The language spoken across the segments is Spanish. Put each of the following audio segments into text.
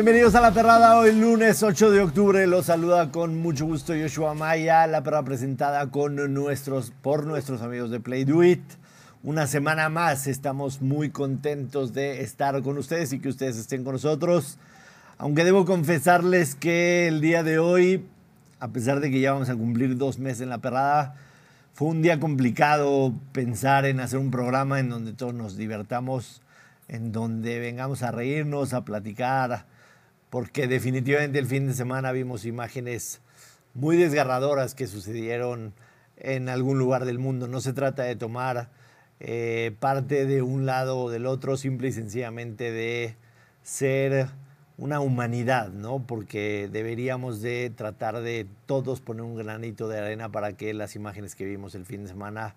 Bienvenidos a La Perrada, hoy lunes 8 de octubre. Los saluda con mucho gusto Yoshua Maya, La Perrada presentada con nuestros, por nuestros amigos de Play Do It. Una semana más, estamos muy contentos de estar con ustedes y que ustedes estén con nosotros. Aunque debo confesarles que el día de hoy, a pesar de que ya vamos a cumplir dos meses en La Perrada, fue un día complicado pensar en hacer un programa en donde todos nos divertamos, en donde vengamos a reírnos, a platicar, porque definitivamente el fin de semana vimos imágenes muy desgarradoras que sucedieron en algún lugar del mundo. No se trata de tomar eh, parte de un lado o del otro, simple y sencillamente de ser una humanidad, ¿no? Porque deberíamos de tratar de todos poner un granito de arena para que las imágenes que vimos el fin de semana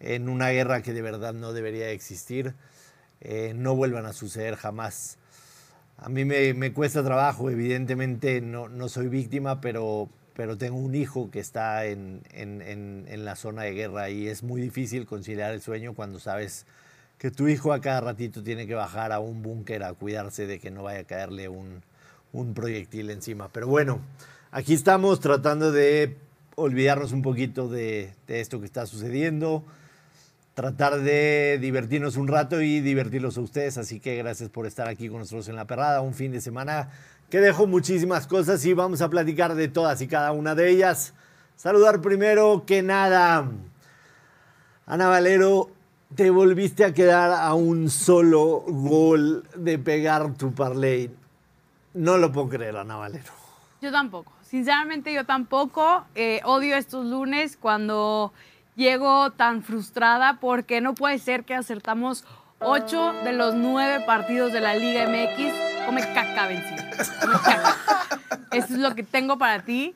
en una guerra que de verdad no debería existir, eh, no vuelvan a suceder jamás. A mí me, cuesta trabajo, evidentemente no, no, soy víctima, pero, pero tengo un hijo que está en, en, la zona de guerra y es muy difícil conciliar el sueño cuando sabes que tu hijo a cada ratito tiene que bajar a un búnker a cuidarse de que no vaya a caerle un, un proyectil encima. Pero bueno, aquí estamos tratando de olvidarnos un poquito de, de esto que está sucediendo tratar de divertirnos un rato y divertirlos a ustedes. Así que gracias por estar aquí con nosotros en La Perrada, un fin de semana que dejó muchísimas cosas y vamos a platicar de todas y cada una de ellas. Saludar primero que nada. Ana Valero, te volviste a quedar a un solo gol de pegar tu parlay. No lo puedo creer, Ana Valero. Yo tampoco. Sinceramente, yo tampoco. Eh, odio estos lunes cuando llego tan frustrada porque no puede ser que acertamos ocho de los nueve partidos de la Liga MX. Come caca, vencido. Come caca. Eso es lo que tengo para ti.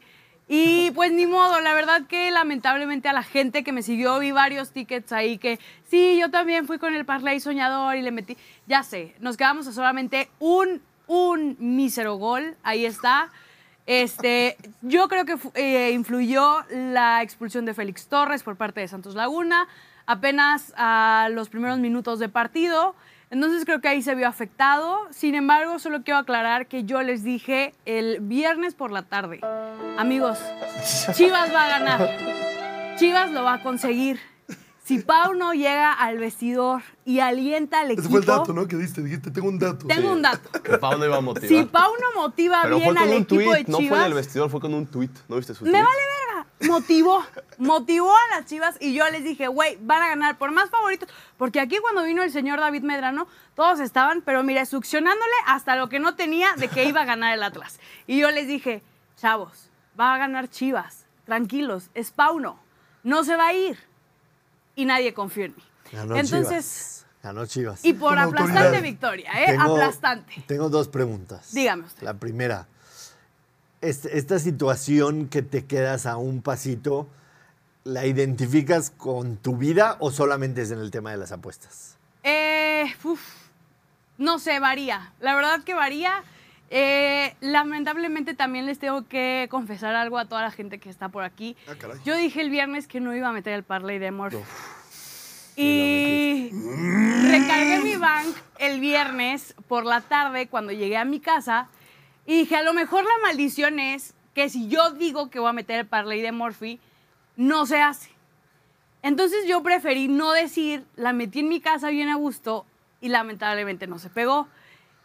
Y pues ni modo, la verdad que lamentablemente a la gente que me siguió vi varios tickets ahí que sí, yo también fui con el parlay soñador y le metí, ya sé, nos quedamos a solamente un, un mísero gol, ahí está. Este, yo creo que eh, influyó la expulsión de Félix Torres por parte de Santos Laguna, apenas a los primeros minutos de partido. Entonces creo que ahí se vio afectado. Sin embargo, solo quiero aclarar que yo les dije el viernes por la tarde, amigos, Chivas va a ganar. Chivas lo va a conseguir. Si Pau no llega al vestidor y alienta al equipo... Ese fue el dato, ¿no? Que diste, dijiste, tengo un dato. Tengo un dato. Que Pau no iba a motivar. Si Pau no motiva Pero bien fue con al un equipo tweet, de Chivas... no fue en el vestidor, fue con un tweet. ¿No viste su tweet? Me vale verga. Motivó. motivó a las Chivas y yo les dije, güey, van a ganar por más favoritos. Porque aquí cuando vino el señor David Medrano, todos estaban, pero mire, succionándole hasta lo que no tenía de que iba a ganar el Atlas. Y yo les dije, chavos, va a ganar Chivas. Tranquilos, es Pauno. No se va a ir y nadie confió en mí. Ganó Entonces, Chivas. Ganó Chivas. y por Con aplastante autoridad. victoria, ¿eh? Tengo- aplastante. Tengo dos preguntas. Dígame usted. La primera, esta situación que te quedas a un pasito, ¿la identificas con tu vida o solamente es en el tema de las apuestas? Eh, uf, no sé, varía. La verdad que varía. Eh, lamentablemente también les tengo que confesar algo a toda la gente que está por aquí. Ah, caray. Yo dije el viernes que no iba a meter el parlay de Morph. Y Y recargué mi bank el viernes por la tarde cuando llegué a mi casa y dije, a lo mejor la maldición es que si yo digo que voy a meter el parlay de Morphy, no se hace. Entonces yo preferí no decir, la metí en mi casa bien a gusto y lamentablemente no se pegó.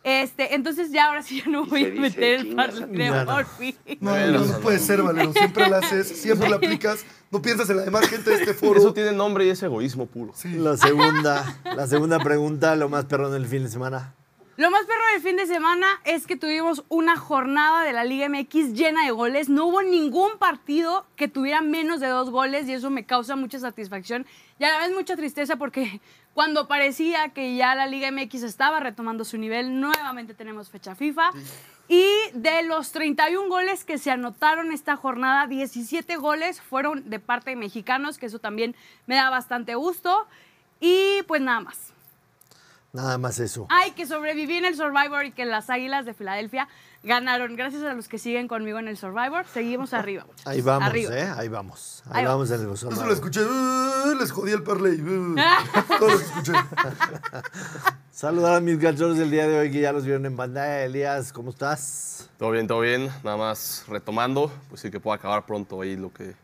Este, entonces ya ahora sí ya no voy a meter el parlay de. Morphy. No, no, no puede ser, Valero. Siempre la haces, siempre la aplicas. No piensas en la demás gente de este foro. Eso tiene nombre y es egoísmo puro. Sí. La segunda, la segunda pregunta, lo más perrón del fin de semana. Lo más perro del fin de semana es que tuvimos una jornada de la Liga MX llena de goles. No hubo ningún partido que tuviera menos de dos goles y eso me causa mucha satisfacción y a la vez mucha tristeza porque cuando parecía que ya la Liga MX estaba retomando su nivel, nuevamente tenemos fecha FIFA. Y de los 31 goles que se anotaron esta jornada, 17 goles fueron de parte de mexicanos, que eso también me da bastante gusto. Y pues nada más. Nada más eso. Ay, que sobreviví en el Survivor y que las Águilas de Filadelfia ganaron. Gracias a los que siguen conmigo en el Survivor. Seguimos arriba, muchachos. Ahí vamos, Arriba. ¿eh? Ahí vamos. Ahí, Ahí vamos en el Eso Survivor. lo escuché. uh, les jodí el parlay. uh. Todo lo escuché. Saludar a mis cachorros del día de hoy que ya los vieron en pantalla. Elías, ¿cómo estás? Todo bien, todo bien. Nada más retomando, pues sí que pueda acabar pronto ahí lo que,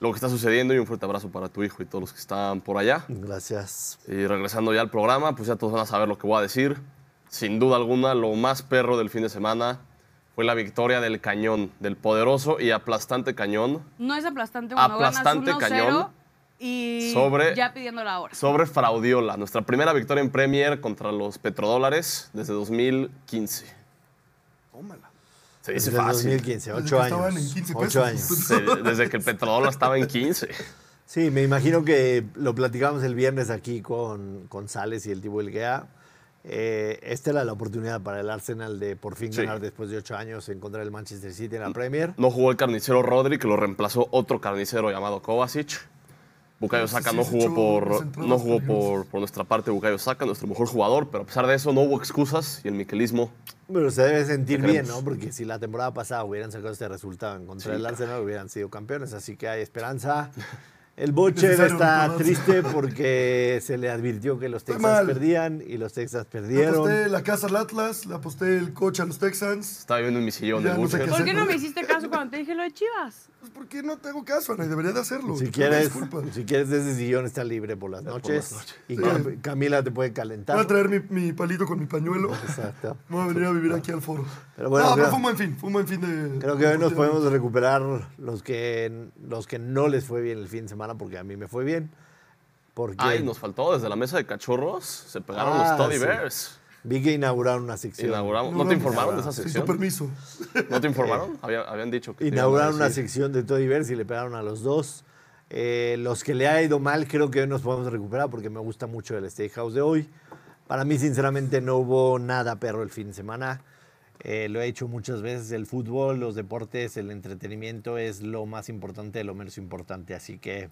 lo que está sucediendo y un fuerte abrazo para tu hijo y todos los que están por allá. Gracias. Y regresando ya al programa, pues ya todos van a saber lo que voy a decir. Sin duda alguna, lo más perro del fin de semana fue la victoria del Cañón, del poderoso y aplastante Cañón No es aplastante cuando Aplastante ganas 1-0 cañón y sobre- ya pidiendo la hora. sobre Fraudiola, nuestra primera victoria en Premier contra los petrodólares desde 2015. Tómala. Se dice Desde fácil. 2015, Desde ocho que años. estaban en 15 Ocho pesos. años. Sí, desde que el petrodólar estaba en 15. Sí, me imagino que lo platicamos el viernes aquí con, con Sales y el Tibo Elguea. Eh, esta era la oportunidad para el Arsenal de por fin Sí. ganar después de ocho años en contra del Manchester City en la Premier. No jugó el carnicero Rodri, que lo reemplazó otro carnicero llamado Kovacic. Bukayo Saka sí, no jugó, por, no jugó por, por nuestra parte Bukayo Saka, nuestro mejor jugador, pero a pesar de eso no hubo excusas y el miquelismo Pero se debe sentir bien. ¿no? Porque si la temporada pasada hubieran sacado este resultado en contra Sí, del. Arsenal, hubieran sido campeones. Así que hay esperanza. El Bocher está triste porque se le advirtió que los Texans perdían y los Texans Le perdieron. aposté la casa al Atlas, le aposté el coche a los Texans. estaba viviendo en mi sillón de no sé Butcher. qué ¿Por qué no me hiciste caso cuando te dije lo de Chivas? Pues porque no tengo caso, Ana, y debería de hacerlo. Si quieres, si quieres, ese sillón está libre por las Por noches. las noches. Y. Cam- Camila te puede Voy calentar. a traer mi, mi palito con mi pañuelo. Exacto. Voy a venir a vivir aquí al foro. Pero bueno, no, pero creo- fue un buen fin. Fue un buen fin de. Creo que hoy nos podemos recuperar los que, los que no les fue bien el fin de semana, porque a mí me fue bien. Porque Ay, nos faltó desde la mesa de cachorros, se pegaron Ah, los Toddy sí. Bears. Vi que inauguraron una sección. Inauguramos. ¿No, No, te informaron de esa Sin tu sección? permiso. ¿No te informaron? Había- habían dicho que... Inauguraron una sección de Toddy Bears y le pegaron a los dos. Eh, los que le ha ido mal, creo que hoy nos podemos recuperar porque me gusta mucho el Steakhouse de hoy. Para mí, sinceramente, no hubo nada perro el fin de semana. Eh, lo he hecho muchas veces. El fútbol, los deportes, el entretenimiento es lo más importante de lo menos importante. Así que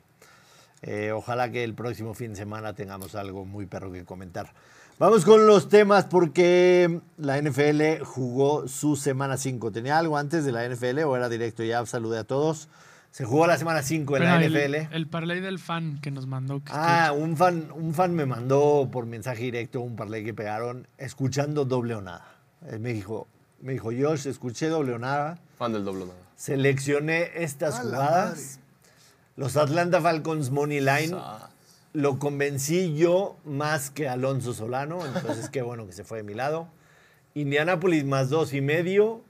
eh, ojalá que el próximo fin de semana tengamos algo muy perro que comentar. Vamos con los temas porque la NFL jugó su semana 5. ¿Tenía algo antes de la NFL o era directo? Ya saludé a todos. Se jugó la semana 5 en la el, NFL. el parlay del fan que nos mandó. que- Ah, un fan, un fan me mandó por mensaje directo un parlay que pegaron escuchando doble o nada. Él me dijo, me dijo, Josh, escuché doble o nada, Fan del doble nada. seleccioné estas jugadas. Los Atlanta Falcons Money Line Ah, lo convencí yo más que Alonso Solano, entonces qué bueno que se fue de mi lado. Indianapolis más dos y medio.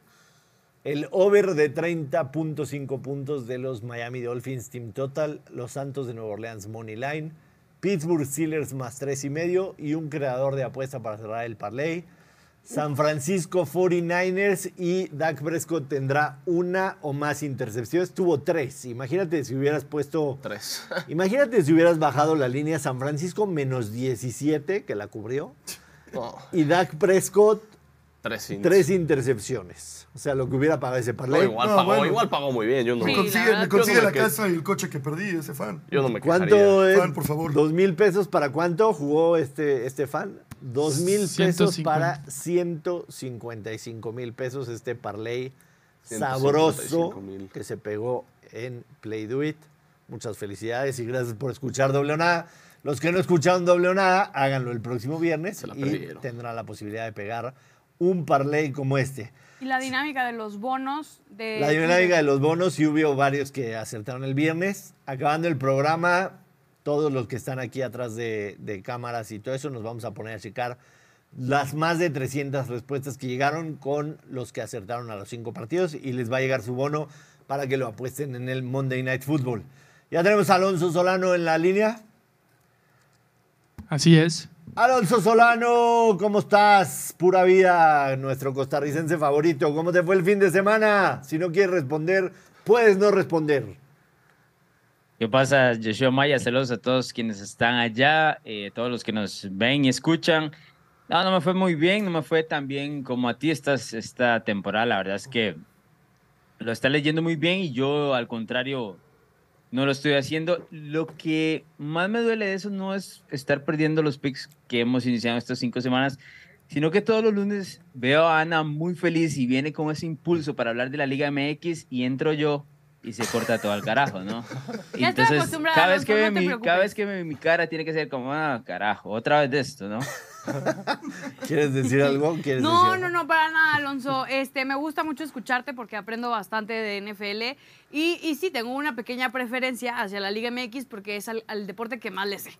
El over de 30.5 puntos de los Miami Dolphins Team Total. Los Santos de Nueva Orleans Money Line. Pittsburgh Steelers más tres y medio. Y un creador de apuesta para cerrar el parlay. San Francisco 49ers y Dak Prescott tendrá una o más intercepciones. Tuvo tres. Imagínate si hubieras puesto tres. Imagínate si hubieras bajado la línea San Francisco menos 17, que la cubrió, y Dak Prescott, tres intercepciones. O sea, lo que hubiera pagado ese No, parlay. igual, No, pagó, bueno. igual pagó muy bien. Yo no, Me consigue, la yo no casa y el coche que perdí, ese fan. yo no me ¿Cuánto quejaría. es? Fan, por favor. ¿Dos mil pesos para cuánto jugó este, este fan? Dos mil pesos 150. para 155 mil pesos este parlay 155 sabroso que se pegó en Play Do It. Muchas felicidades y gracias por escuchar Doble o Nada. Los que no escucharon Doble o Nada, háganlo el próximo viernes y tendrán la posibilidad de pegar un parlay como este. Y la dinámica de los bonos de... La dinámica de los bonos, y hubo varios que acertaron el viernes. Acabando el programa, todos los que están aquí atrás de, de cámaras y todo eso, nos vamos a poner a checar las más de 300 respuestas que llegaron con los que acertaron a los cinco partidos y les va a llegar su bono para que lo apuesten en el Monday Night Football. Ya tenemos a Alonso Solano en la línea. Así es. Alonso Solano, ¿cómo estás? Pura vida, nuestro costarricense favorito. ¿Cómo te fue el fin de semana? Si no quieres responder, puedes no responder. ¿Qué pasa, Joshua Maya? Saludos a todos quienes están allá, eh, todos los que nos ven y escuchan. No, no me fue muy bien, no me fue tan bien como a ti esta, esta temporada. La verdad es que lo está leyendo muy bien y yo, al contrario, no lo estoy haciendo. Lo que más me duele de eso no es estar perdiendo los picks que hemos iniciado estas cinco semanas, sino que todos los lunes veo a Ana muy feliz y viene con ese impulso para hablar de la Liga MX y entro yo y se corta todo al carajo, ¿no? Y Ya estoy acostumbrada, cada vez que no te mi, cada vez preocupes. que ve mi cara tiene que ser como, ah, carajo, otra vez de esto, ¿no? ¿Quieres decir algo? ¿Quieres No, decir no, algo? no, para nada, Alonso. Este, me gusta mucho escucharte porque aprendo bastante de NFL. Y, y sí, tengo una pequeña preferencia hacia la Liga MX porque es al, al deporte que más le sé.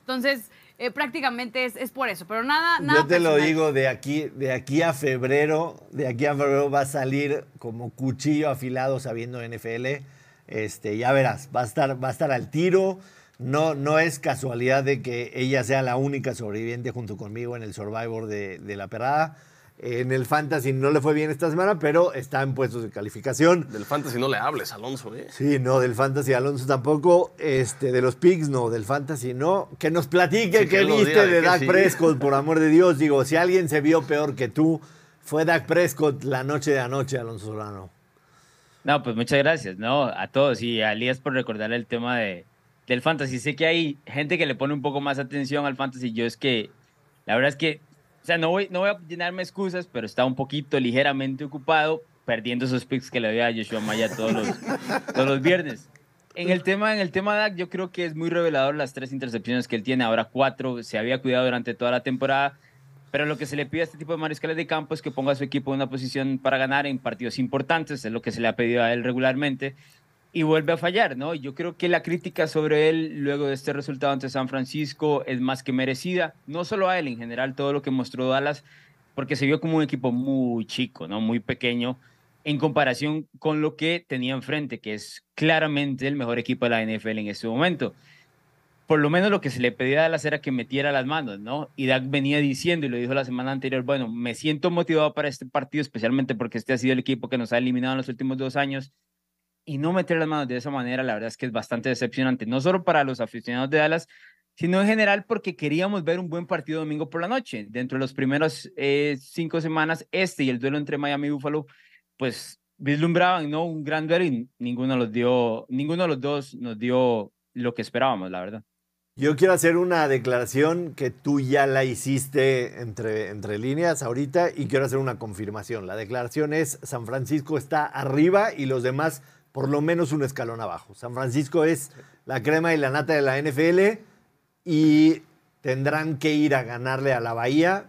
Entonces, eh, prácticamente es, es por eso. Pero nada, nada Yo te lo digo, de aquí, de aquí a febrero, de aquí a febrero va a salir como cuchillo afilado sabiendo NFL. Este, ya verás, va a estar, va a estar al tiro. No, no es casualidad de que ella sea la única sobreviviente junto conmigo en el Survivor de, de la perrada. En el Fantasy no le fue bien esta semana, pero está en puestos de calificación. Del fantasy no le hables, Alonso, ¿eh? Sí, no, del Fantasy Alonso tampoco. Este, de los Pigs, no, del Fantasy no. Que nos platique Sí, que qué viste de Dak sí. Prescott, por amor de Dios. Digo, si alguien se vio peor que tú, fue Dak Prescott la noche de anoche, Alonso Solano. No, pues muchas gracias, ¿no? A todos y a Elías por recordar el tema de, del fantasy. Sé que hay gente que le pone un poco más atención al fantasy. Yo es que, la verdad es que, o sea, no voy, no voy a llenarme excusas, pero está un poquito ligeramente ocupado perdiendo esos picks que le doy a Joshua Maya todos los, todos los viernes. En el tema, en el tema de Dak, yo creo que es muy revelador las tres intercepciones que él tiene, ahora cuatro, se había cuidado durante toda la temporada. Pero lo que se le pide a este tipo de mariscales de campo es que ponga a su equipo en una posición para ganar en partidos importantes, es lo que se le ha pedido a él regularmente, y vuelve a fallar, ¿no? Yo creo que la crítica sobre él luego de este resultado ante San Francisco es más que merecida, no solo a él, en general todo lo que mostró Dallas, porque se vio como un equipo muy chico, ¿no? Muy pequeño en comparación con lo que tenía enfrente, que es claramente el mejor equipo de la NFL en este momento por lo menos lo que se le pedía a Dallas era que metiera las manos, ¿no? Y Dak venía diciendo, y lo dijo la semana anterior, bueno, me siento motivado para este partido, especialmente porque este ha sido el equipo que nos ha eliminado en los últimos dos años, y no meter las manos de esa manera, la verdad es que es bastante decepcionante, no solo para los aficionados de Dallas, sino en general porque queríamos ver un buen partido domingo por la noche. Dentro de los primeros eh, cinco semanas, este y el duelo entre Miami y Buffalo, pues vislumbraban, ¿no? Un gran duelo y ninguno, los dio, ninguno de los dos nos dio lo que esperábamos, la verdad. Yo quiero hacer una declaración que tú ya la hiciste entre, entre líneas ahorita y quiero hacer una confirmación. La declaración es San Francisco está arriba y los demás por lo menos un escalón abajo. San Francisco es la crema y la nata de la NFL y tendrán que ir a ganarle a la Bahía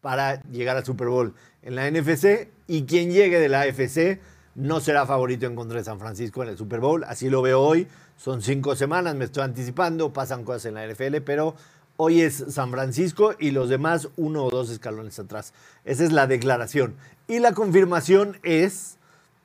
para llegar al Super Bowl en la NFC y quien llegue de la AFC no será favorito en contra de San Francisco en el Super Bowl. Así lo veo hoy. Son cinco semanas, me estoy anticipando, pasan cosas en la NFL, pero hoy es San Francisco y los demás uno o dos escalones atrás. Esa es la declaración. Y la confirmación es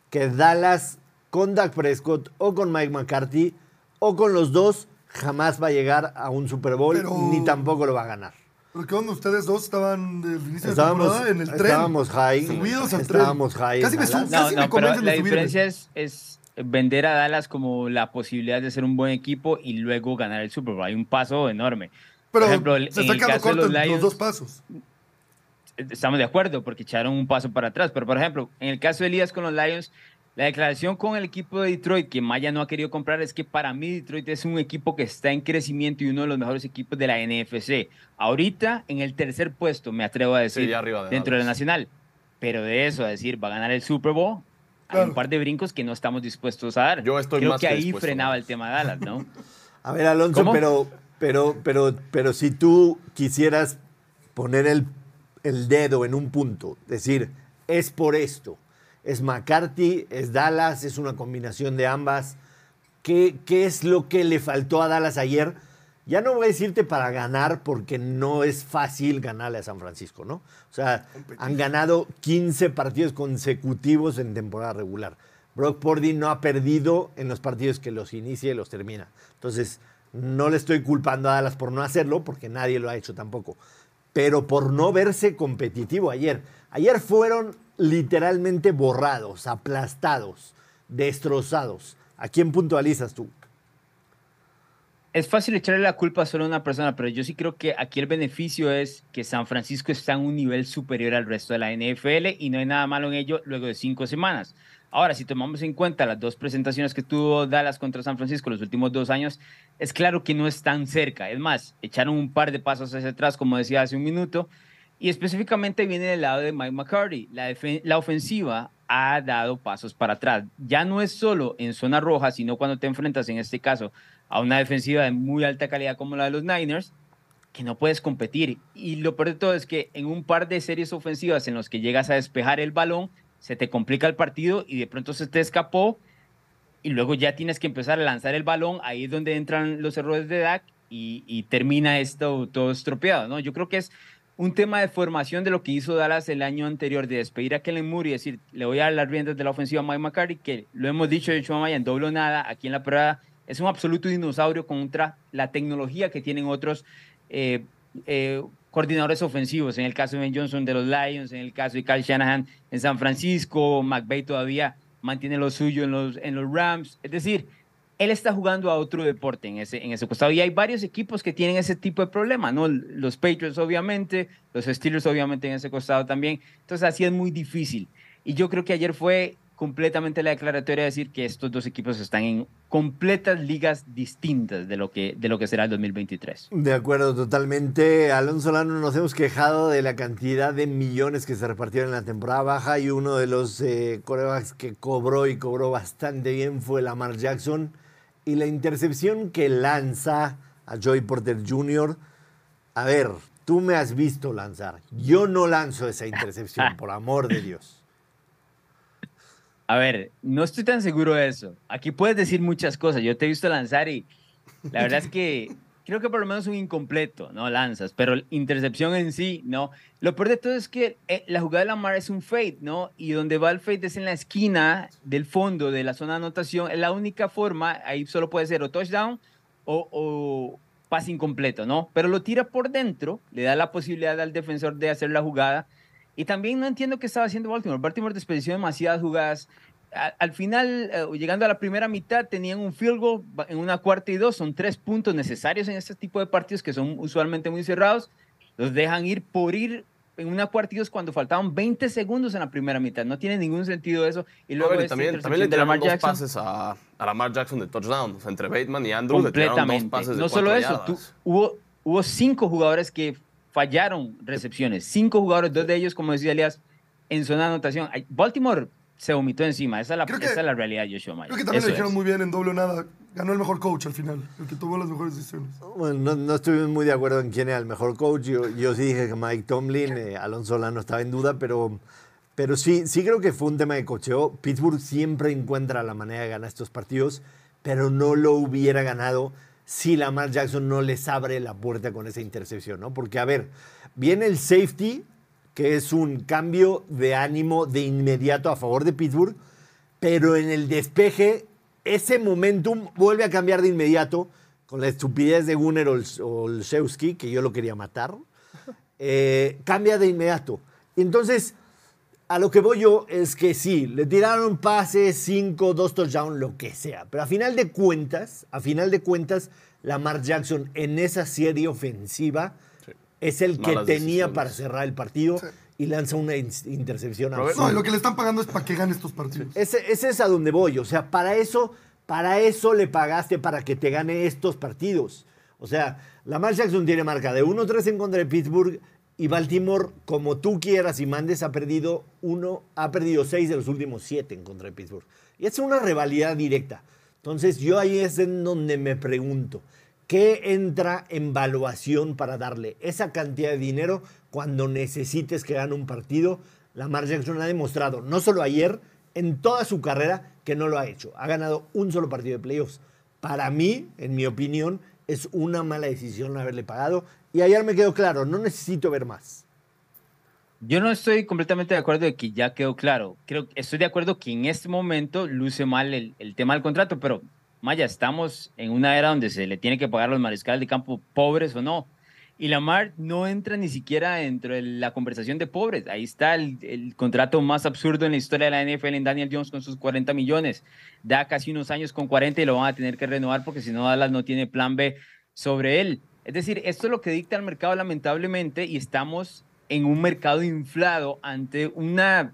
que Dallas con Dak Prescott o con Mike McCarthy o con los dos jamás va a llegar a un Super Bowl Pero- ni tampoco lo va a ganar. ¿Pero qué onda? Ustedes dos estaban del inicio Estábamos- de temporada en el tren. estábamos high. Subidos al Estábamos tren. high Casi me, su- Dallas. No, casi me no, pero convencen la diferencia es, es vender a Dallas como la posibilidad de ser un buen equipo y luego ganar el Super Bowl. Hay un paso enorme. Pero Por ejemplo, se en está el quedando caso de corto los en los Lions- dos pasos. Estamos de acuerdo porque echaron un paso para atrás. Pero, por ejemplo, en el caso de Elías con los Lions, la declaración con el equipo de Detroit que Maya no ha querido comprar es que para mí Detroit es un equipo que está en crecimiento y uno de los mejores equipos de la NFC. Ahorita en el tercer puesto, me atrevo a decir, ya arriba de dentro de la Dallas. Nacional. Pero de eso a decir, va a ganar el Super Bowl, hay un par de brincos que no estamos dispuestos a dar. Yo estoy Creo más que que ahí frenaba el tema de Dallas, ¿no? A ver, Alonso, ¿Cómo? pero, pero, pero, pero si tú quisieras poner el, el dedo en un punto, decir, es por esto, es McCarthy, es Dallas, es una combinación de ambas, ¿qué, qué es lo que le faltó a Dallas ayer? Ya no voy a decirte para ganar porque no es fácil ganarle a San Francisco, ¿no? O sea, han ganado 15 partidos consecutivos en temporada regular. Brock Purdy no ha perdido en los partidos que los inicia y los termina. Entonces, no le estoy culpando a Dallas por no hacerlo, porque nadie lo ha hecho tampoco. Pero por no verse competitivo ayer. Ayer fueron literalmente borrados, aplastados, destrozados. ¿A quién puntualizas tú? Es fácil echarle la culpa solo a una persona, pero yo sí creo que aquí el beneficio es que San Francisco está en un nivel superior al resto de la NFL y no hay nada malo en ello luego de cinco semanas. Ahora, si tomamos en cuenta las dos presentaciones que tuvo Dallas contra San Francisco los últimos dos años, es claro que no es tan cerca. Es más, echaron un par de pasos hacia atrás, como decía hace un minuto, y específicamente viene del lado de Mike McCarthy. La, la ofensiva ha dado pasos para atrás. Ya no es solo en zona roja, sino cuando te enfrentas, en este caso, a una defensiva de muy alta calidad como la de los Niners, que no puedes competir. Y lo peor de todo es que en un par de series ofensivas en los que llegas a despejar el balón, se te complica el partido y de pronto se te escapó y luego ya tienes que empezar a lanzar el balón, ahí es donde entran los errores de Dak y, termina esto todo estropeado, ¿no? Yo creo que es un tema de formación de lo que hizo Dallas el año anterior, de despedir a Kellen Moore y decir, le voy a dar las riendas de la ofensiva a Mike McCarthy, que lo hemos dicho de hecho Maya en doble nada, aquí en la prueba, es un absoluto dinosaurio contra la tecnología que tienen otros eh, eh, coordinadores ofensivos, en el caso de Ben Johnson de los Lions, en el caso de Kyle Shanahan en San Francisco, McVay todavía mantiene lo suyo en los, en los Rams, es decir, él está jugando a otro deporte en ese, en ese costado. Y hay varios equipos que tienen ese tipo de problema, ¿no? Los Patriots, obviamente, los Steelers, obviamente, en ese costado también. Entonces, así es muy difícil. Y yo creo que ayer fue completamente la declaratoria de decir que estos dos equipos están en completas ligas distintas de lo que, de lo que será el 2023. De acuerdo, totalmente. Alonso Lano, nos hemos quejado de la cantidad de millones que se repartieron en la temporada baja y uno de los eh, corebacks que cobró y cobró bastante bien fue Lamar Jackson y la intercepción que lanza a Joey Porter Jr., a ver, tú me has visto lanzar. Yo no lanzo esa intercepción, por amor de Dios. A ver, no estoy tan seguro de eso. Aquí puedes decir muchas cosas. Yo te he visto lanzar y la verdad es que creo que por lo menos un incompleto, ¿no? Lanzas, pero intercepción en sí, ¿no? Lo peor de todo es que eh, la jugada de Lamar es un fade, ¿no? Y donde va el fade es en la esquina del fondo de la zona de anotación. Es la única forma, ahí solo puede ser o touchdown o, o pase incompleto, ¿no? Pero lo tira por dentro, le da la posibilidad al defensor de hacer la jugada. Y también no entiendo qué estaba haciendo Baltimore. Baltimore desperdició demasiadas jugadas al final, eh, llegando a la primera mitad, tenían un field goal en una cuarta y dos. Son tres puntos necesarios en este tipo de partidos que son usualmente muy cerrados. Los dejan ir por ir en una cuarta y dos cuando faltaban 20 segundos en la primera mitad. No tiene ningún sentido eso. Y luego también, también, le tiraron dos pases a, a Lamar Jackson de touchdown. entre Bateman y Andrews le tiraron dos pases de No solo eso, hubo, hubo cinco jugadores que fallaron recepciones. Cinco jugadores, dos de ellos, como decía Elias, en zona de anotación. Baltimore se vomitó encima. Esa es la, esa es la realidad, Joshua Maya. Creo que también lo dijeron muy bien en doble nada. Ganó el mejor coach al final, el que tuvo las mejores decisiones. Bueno, no, no estuvimos muy de acuerdo en quién era el mejor coach. Yo, yo sí dije que Mike Tomlin, eh, Alonso Lano estaba en duda, pero, pero sí, sí creo que fue un tema de cocheo. Pittsburgh siempre encuentra la manera de ganar estos partidos, pero no lo hubiera ganado si Lamar Jackson no les abre la puerta con esa intercepción, ¿no? Porque, a ver, viene el safety que es un cambio de ánimo de inmediato a favor de Pittsburgh, pero en el despeje ese momentum vuelve a cambiar de inmediato con la estupidez de Gunner Olszewski, que yo lo quería matar, eh, cambia de inmediato. Entonces, a lo que voy yo es que sí, le tiraron pases, cinco, dos touchdowns, lo que sea, pero a final de cuentas, a final de cuentas, Lamar Jackson en esa serie ofensiva es el que tenía para cerrar el partido y lanza una intercepción. No, lo que le están pagando es para que gane estos partidos. Ese, es a donde voy. O sea, para eso, para eso le pagaste para que te gane estos partidos. O sea, Lamar Jackson tiene marca de 1-3 en contra de Pittsburgh y Baltimore, como tú quieras y mandes, ha perdido uno, ha perdido seis de los últimos siete en contra de Pittsburgh. Y es una rivalidad directa. Entonces, yo ahí es en donde me pregunto. ¿Qué entra en valuación para darle esa cantidad de dinero cuando necesites que gane un partido? Lamar Jackson ha demostrado, no solo ayer, en toda su carrera, que no lo ha hecho. Ha ganado un solo partido de playoffs. Para mí, en mi opinión, es una mala decisión haberle pagado. Y ayer me quedó claro, no necesito ver más. Yo no estoy completamente de acuerdo de que ya quedó claro. Creo estoy de acuerdo que en este momento luce mal el, el tema del contrato, pero Maya, estamos en una era donde se le tiene que pagar a los mariscales de campo pobres o no. Y Lamar no entra ni siquiera dentro de la conversación de pobres. Ahí está el, contrato más absurdo en la historia de la NFL en Daniel Jones con sus 40 millones. Da casi unos años con 40 y lo van a tener que renovar porque si no Dallas no tiene plan B sobre él. Es decir, esto es lo que dicta el mercado lamentablemente y estamos en un mercado inflado ante una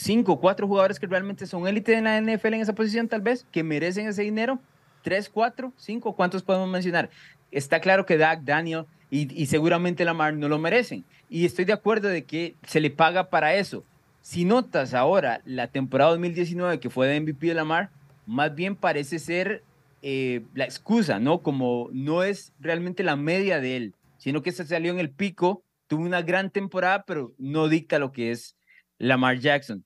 cinco, cuatro jugadores que realmente son élite en la NFL en esa posición, tal vez, que merecen ese dinero. Tres, cuatro, cinco, ¿cuántos podemos mencionar? Está claro que Dak, Daniel y, y seguramente Lamar no lo merecen. Y estoy de acuerdo de que se le paga para eso. Si notas ahora la temporada 2019 que fue de MVP de Lamar, más bien parece ser eh, la excusa, ¿no? Como no es realmente la media de él, sino que se salió en el pico, tuvo una gran temporada, pero no dicta lo que es Lamar Jackson.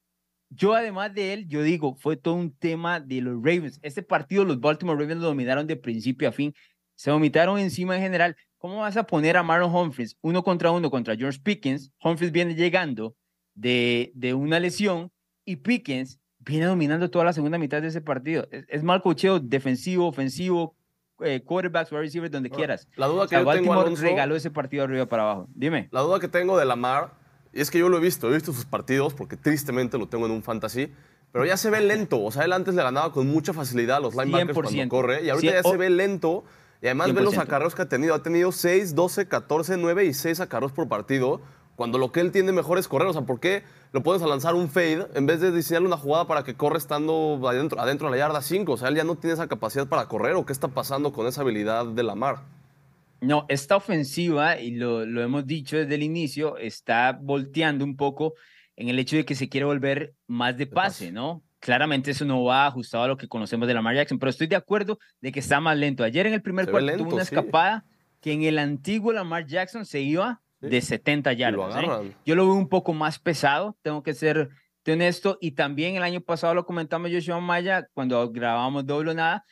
Yo, además de él, yo digo, fue todo un tema de los Ravens. Este partido, los Baltimore Ravens lo dominaron de principio a fin. Se vomitaron encima en general. ¿Cómo vas a poner a Marlon Humphries uno contra uno contra George Pickens? Humphries viene llegando de, de una lesión y Pickens viene dominando toda la segunda mitad de ese partido. Es, mal cocheo defensivo, ofensivo, eh, quarterbacks, wide receivers, donde quieras. La duda que O sea, yo tengo, Baltimore Alonso, regaló ese partido arriba para abajo. Dime. la duda que tengo de Lamar, y es que yo lo he visto, he visto sus partidos, porque tristemente lo tengo en un fantasy, pero ya se ve lento. O sea, él antes le ganaba con mucha facilidad a los linebackers cuando 100%. corre, y ahorita ya se ve lento. Y además ve los 100%. acarreos que ha tenido. Ha tenido 6, 12, 14, 9 y 6 acarreos por partido. Cuando lo que él tiene mejor es correr. O sea, ¿por qué lo pones a lanzar un fade en vez de diseñarle una jugada para que corre estando adentro, adentro de la yarda 5? O sea, él ya no tiene esa capacidad para correr. ¿O qué está pasando con esa habilidad de Lamar? No, esta ofensiva, y lo, lo hemos dicho desde el inicio, está volteando un poco en el hecho de que se quiere volver más de pase. ¿no? Claramente eso no va ajustado a lo que conocemos de Lamar Jackson, pero estoy de acuerdo de que está más lento. Ayer en el primer cuarto lento, tuvo una sí. escapada que en el antiguo Lamar Jackson se iba Sí. de 70 Y lo yardas. ¿eh? Yo lo veo un poco más pesado, tengo que ser honesto, y también el año pasado lo comentamos Joshua Maya cuando grabábamos doble o nada,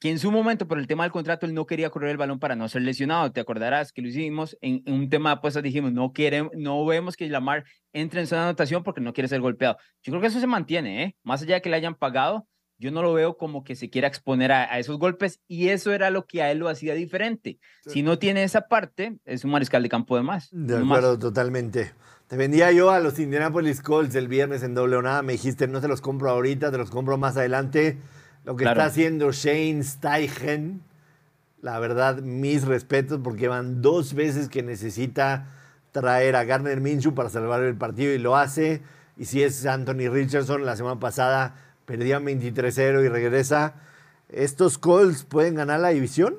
que en su momento por el tema del contrato él no quería correr el balón para no ser lesionado. Te acordarás que lo hicimos en, en un tema de apuestas, dijimos, no queremos, no vemos que Lamar entre en zona de anotación porque no quiere ser golpeado. Yo creo que eso se mantiene, ¿eh? Más allá de que le hayan pagado, yo no lo veo como que se quiera exponer a, a esos golpes y eso era lo que a él lo hacía diferente. Si no tiene esa parte, es un mariscal de campo de más. De no más. acuerdo, totalmente. Te vendía yo a los Indianapolis Colts el viernes en doble o nada. Me dijiste, no te los compro ahorita, te los compro más adelante. Lo que Claro. está haciendo Shane Steichen, la verdad, mis respetos, porque van dos veces que necesita traer a Garner Minshew para salvar el partido y lo hace. Y si es Anthony Richardson, la semana pasada perdían 23-0 y regresa. ¿Estos Colts pueden ganar la división?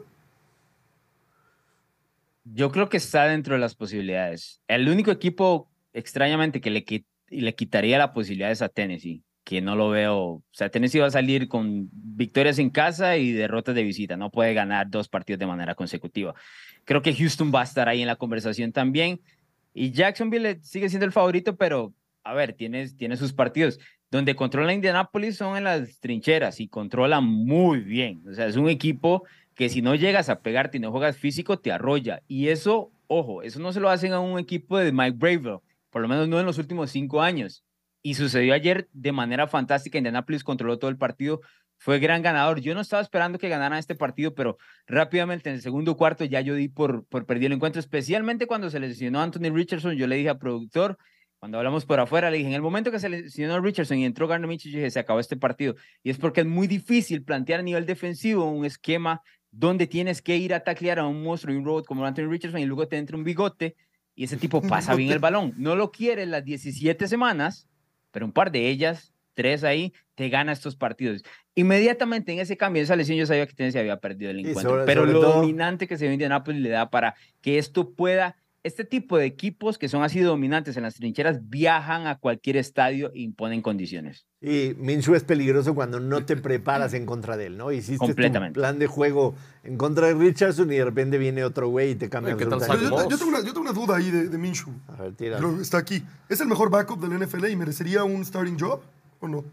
Yo creo que está dentro de las posibilidades. El único equipo, extrañamente, que le, le quitaría la posibilidad es a Tennessee, que no lo veo. O sea, Tennessee va a salir con victorias en casa y derrotas de visita. No puede ganar dos partidos de manera consecutiva. Creo que Houston va a estar ahí en la conversación también. Y Jacksonville sigue siendo el favorito, pero a ver, tiene, tiene sus partidos. Donde controla Indianapolis son en las trincheras y controla muy bien. O sea, es un equipo que si no llegas a pegarte y no juegas físico, te arrolla. Y eso, ojo, eso no se lo hacen a un equipo de Mike Bravel, por lo menos no en los últimos cinco años. Y sucedió ayer de manera fantástica. Indianapolis controló todo el partido, fue gran ganador. Yo no estaba esperando que ganaran este partido, pero rápidamente en el segundo cuarto ya yo di por, por perdido el encuentro, especialmente cuando se lesionó Anthony Richardson. Yo le dije al productor, cuando hablamos por afuera, le dije, en el momento que se lesionó Richardson y entró Garner Mitchell, yo dije, se acabó este partido. Y es porque es muy difícil plantear a nivel defensivo un esquema donde tienes que ir a taclear a un monstruo y un robot como Anthony Richardson y luego te entra un bigote y ese tipo pasa bien el balón. No lo quiere las 17 semanas, pero un par de ellas, tres ahí, te gana estos partidos. Inmediatamente en ese cambio, esa lesión, yo sabía que Tennessee había perdido el encuentro, sobre- pero sobre lo todo- dominante que se ve Indianapolis le da para que esto pueda, este tipo de equipos que son así dominantes en las trincheras viajan a cualquier estadio e imponen condiciones. Y Minshew es peligroso cuando no te preparas en contra de él, ¿no? Hiciste Completamente. plan de juego en contra de Richardson y de repente viene otro güey y te cambia Oye, ¿qué tal Pero absolutamente yo, yo Moss? tengo una, yo tengo una duda ahí de, de Minshew. A ver, tira. Está aquí. ¿Es el mejor backup del NFL y merecería un starting job o no?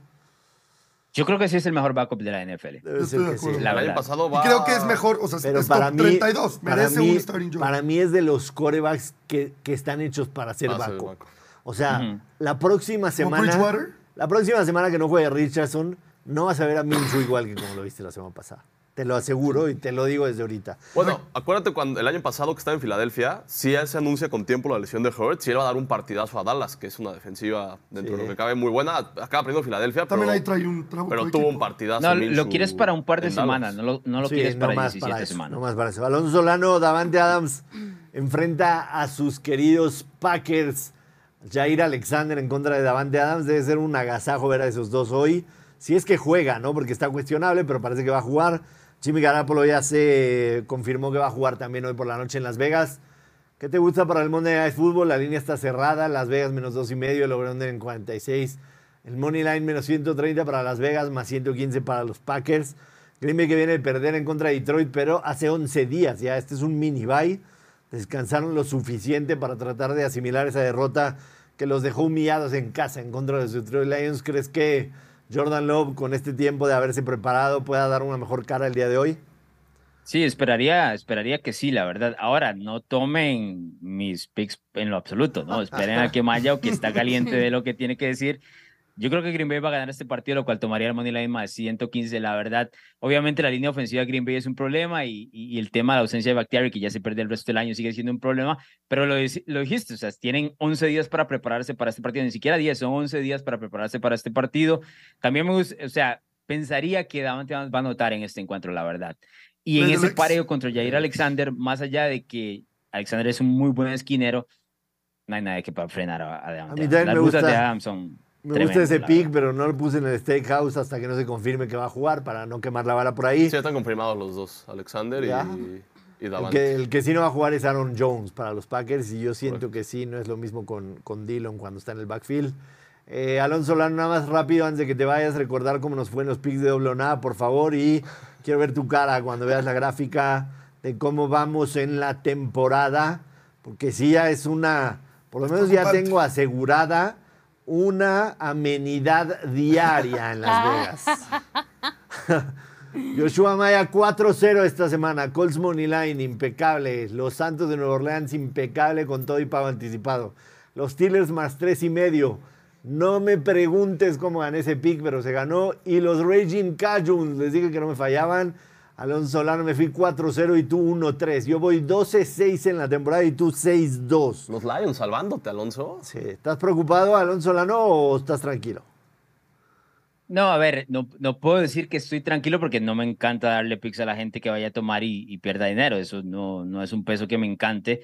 Yo creo que sí es el mejor backup de la NFL. Debe ser que sí. La el año pasado va... creo que es mejor, o sea, Pero es para top mí, 32. para Merece mí, un starting job. para mí es de los corebacks que, que están hechos para ser Para backup. backup. O sea, la próxima ¿Como semana. Bridgewater? La próxima semana que no juegue Richardson, no vas a ver a Minshew igual que como lo viste la semana pasada. Te lo aseguro y te lo digo desde ahorita. Bueno, acuérdate cuando el año pasado que estaba en Filadelfia, sí él se anuncia con tiempo la lesión de Hurts y él va a dar un partidazo a Dallas, que es una defensiva dentro Sí. de lo que cabe muy buena. Acaba perdiendo Filadelfia, También pero, ahí trae un trabajo. pero tuvo un partidazo. No, lo quieres para un par de semanas, no lo, no lo Sí, quieres no para más 17 para eso, semanas. no más para eso. Alonso Solano, Davante Adams enfrenta a sus queridos Packers. Jair Alexander en contra de Davante Adams. Debe ser un agasajo ver a esos dos hoy. Si es que juega, ¿no? Porque está cuestionable, pero parece que va a jugar. Jimmy Garapolo ya se confirmó que va a jugar también hoy por la noche en Las Vegas. ¿Qué te gusta para el Monday Night Football? La línea está cerrada, Las Vegas menos dos y medio, el over en 46. El Money Line menos 130 para Las Vegas, más 115 para los Packers. Green Bay que viene de perder en contra de Detroit, pero hace 11 días ya. Este es un mini bye. Descansaron lo suficiente para tratar de asimilar esa derrota que los dejó humillados en casa en contra de los Detroit Lions. ¿Crees que Jordan Love, con este tiempo de haberse preparado, pueda dar una mejor cara el día de hoy? Sí, esperaría, esperaría que sí, la verdad. Ahora, no tomen mis picks en lo absoluto, ¿no? Esperen a que Maya que está caliente de lo que tiene que decir. Yo creo que Green Bay va a ganar este partido, lo cual tomaría el money line más 115, la verdad. Obviamente la línea ofensiva de Green Bay es un problema y, y, el tema de la ausencia de Bakhtiari, que ya se pierde el resto del año, sigue siendo un problema, pero lo, lo dijiste, o sea, tienen 11 días para prepararse para este partido, ni siquiera 10, son 11 días para prepararse para este partido. También me gusta, o sea, pensaría que Davante va a notar en este encuentro, la verdad. Y en ese pareo contra Jair Alexander, más allá de que Alexander es un muy buen esquinero, no hay nadie que pueda frenar a, a Davante. Las gusta. de Adam son me gusta ese pick, pero no lo puse en el Steakhouse hasta que no se confirme que va a jugar para no quemar la bala por ahí. Sí, ya están confirmados los dos, Alexander y, y el que, el que, sí no va a jugar es Aaron Jones para los Packers y yo siento que sí, no es lo mismo con, con Dillon cuando está en el backfield. Eh, Alonso Lano, nada más rápido antes de que te vayas, recordar cómo nos fue en los picks de doble o nada, por favor, y quiero ver tu cara cuando veas la gráfica de cómo vamos en la temporada, porque sí ya es una, por lo menos ya tengo asegurada una amenidad diaria en Las ah. Vegas. Joshua Maya 4-0 esta semana. Colts Money Line, impecable. Los Santos de Nueva Orleans, impecable con todo y pago anticipado. Los Steelers más 3 y medio. No me preguntes cómo gané ese pick, pero se ganó. Y los Raging Cajuns, les dije que no me fallaban. Alonso Solano me fui 4-0 y tú 1-3. Yo voy 12-6 en la temporada y tú 6-2. Los Lions salvándote, Alonso. Sí. ¿Estás preocupado, Alonso Solano, o estás tranquilo? No, a ver, no, no puedo decir que estoy tranquilo porque no me encanta darle picks a la gente que vaya a tomar y, pierda dinero. Eso no, no es un peso que me encante.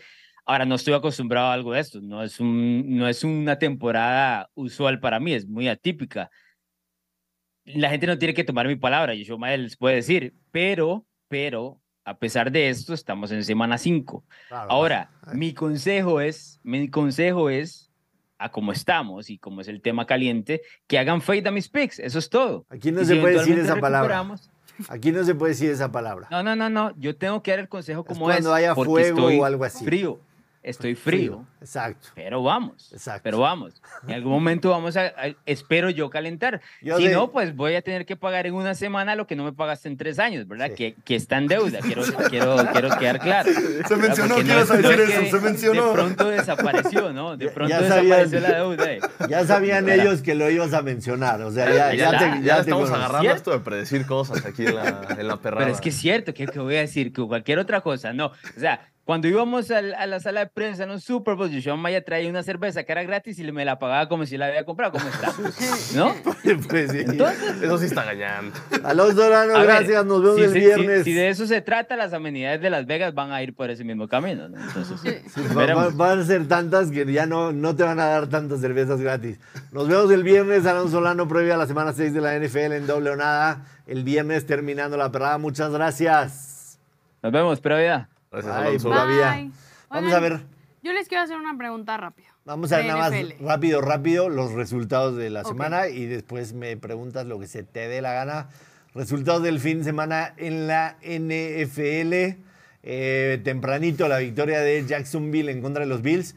Ahora, no estoy acostumbrado a algo de esto. No es, un, no es una temporada usual para mí, es muy atípica la gente no tiene que tomar mi palabra, yo Mael les puede decir, pero, pero, a pesar de esto, estamos en semana 5. Ahora, mi consejo es, mi consejo es, a como estamos y como es el tema caliente, que hagan fade a mis picks, eso es todo. Aquí no se puede decir esa palabra. Aquí no se puede decir esa palabra. No, no, no, no, yo tengo que dar el consejo como es. Cuando haya fuego o algo así. Frío estoy frío. Exacto. Pero vamos. Exacto. Pero vamos. En algún momento vamos a, espero yo calentar. si no, pues voy a tener que pagar en una semana lo que no me pagaste en tres años, ¿verdad? Que, que, está en deuda. Quiero, quiero, quiero quedar claro. Se mencionó, ¿qué ibas a decir eso? Se mencionó. De pronto desapareció, ¿no? De pronto desapareció la deuda. Eh. Ya sabían ellos que lo ibas a mencionar. O sea, ya, ya, te, ya, estamos agarrando esto de predecir cosas aquí en la, en la perrada. Pero es que es cierto, que, que voy a decir que cualquier otra cosa, no. O sea, cuando íbamos a, la sala de prensa en un Super Bowl, Joshua Maya traía una cerveza que era gratis y me la pagaba como si la había comprado. ¿Cómo está? ¿No? pues sí. Entonces, eso sí está gañando. los Dorano, gracias. Nos vemos el viernes. Si, de eso se trata, las amenidades de Las Vegas van a ir por ese mismo camino. ¿no? Entonces, van a ser tantas que ya no, no te van a dar tantas cervezas gratis. Nos vemos el viernes. Alonso Solano previo a la semana 6 de la NFL en doble o nada. El viernes terminando la perrada. Muchas gracias. Nos vemos, pero ya. Gracias, Vamos a ver. Yo les quiero hacer una pregunta rápido. Vamos a ver nada más rápido, rápido los resultados de la semana y después me preguntas lo que se te dé la gana. Resultados del fin de semana en la NFL. Eh, tempranito la victoria de Jacksonville en contra de los Bills.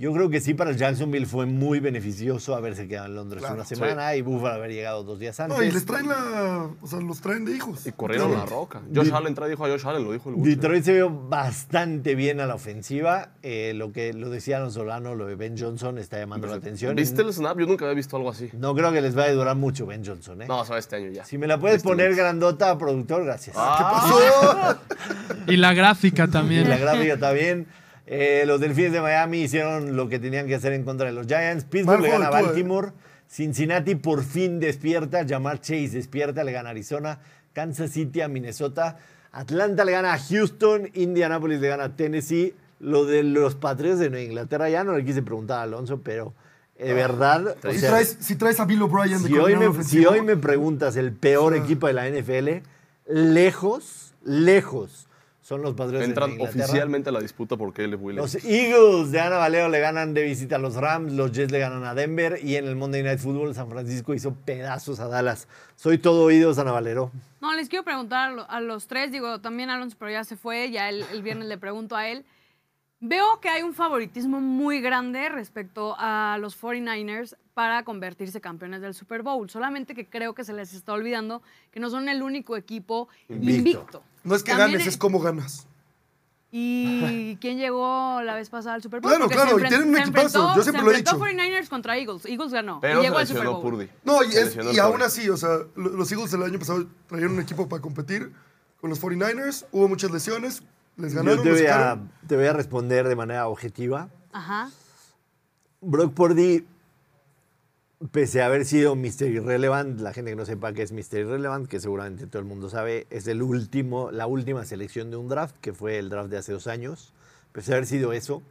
Yo creo que sí, para el Jacksonville fue muy beneficioso haberse quedado en Londres una semana y Buffalo haber llegado dos días antes. No, y les traen la. O sea, los traen de hijos. Y corrieron la roca. Josh Allen trae, dijo a Josh Allen, lo dijo el Detroit se vio bastante bien a la ofensiva. Eh, lo que lo decía Alonso Solano, lo de Ben Johnson está llamando la atención. ¿Viste el snap? Yo nunca había visto algo así. No creo que les vaya a durar mucho Ben Johnson, ¿eh? No, o este año ya. Si me la puedes este poner grandota, productor, gracias. Ah. ¿Qué pasó? y la gráfica también. Y la gráfica también. Eh, los Delfines de Miami hicieron lo que tenían que hacer en contra de los Giants. Pittsburgh le gana a Baltimore. Cincinnati por fin despierta. Jamar Chase despierta, le gana a Arizona. Kansas City a Minnesota. Atlanta le gana a Houston. Indianapolis le gana a Tennessee. Lo de los Patriots de Nueva Inglaterra ya no le quise preguntar a Alonso, pero de verdad. si, traes, a Bill O'Brien de si hoy, me, si hoy me preguntas el peor equipo de la NFL, lejos, lejos Son los de Entran Inglaterra. oficialmente a la disputa por Caleb Williams. Los Eagles de Ana Valero le ganan de visita a los Rams, los Jets le ganan a Denver y en el Monday Night Football San Francisco hizo pedazos a Dallas. Soy todo oídos, Ana Valero. No, les quiero preguntar a lo- a los tres, digo, también Alonso, pero ya se fue, ya el, el viernes le pregunto a él. Veo que hay un favoritismo muy grande respecto a los 49ers para convertirse campeones del Super Bowl. Solamente que creo que se les está olvidando que no son el único equipo Invicto. invicto. No es que También ganes, es cómo ganas. ¿Y quién llegó la vez pasada al Super Bowl? Claro, Porque claro, se y tienen un equipazo, yo siempre lo he Se enfrentó dicho. 49ers contra Eagles. Eagles ganó. Pero y se llegó al Super Bowl. Purdy. No, y, es- y aún así, o sea, lo- los Eagles el año pasado traían un equipo para competir con los 49ers, hubo muchas lesiones, les ganaron, Yo te los voy, a, te voy a responder de manera objetiva. Ajá. Brock Purdy, pese a haber sido Mr. Irrelevant, la gente que no sepa qué es Mr. Irrelevant, que seguramente todo el mundo sabe, es el último, la última selección de un draft, que fue el draft de hace dos años. Pese a haber sido eso,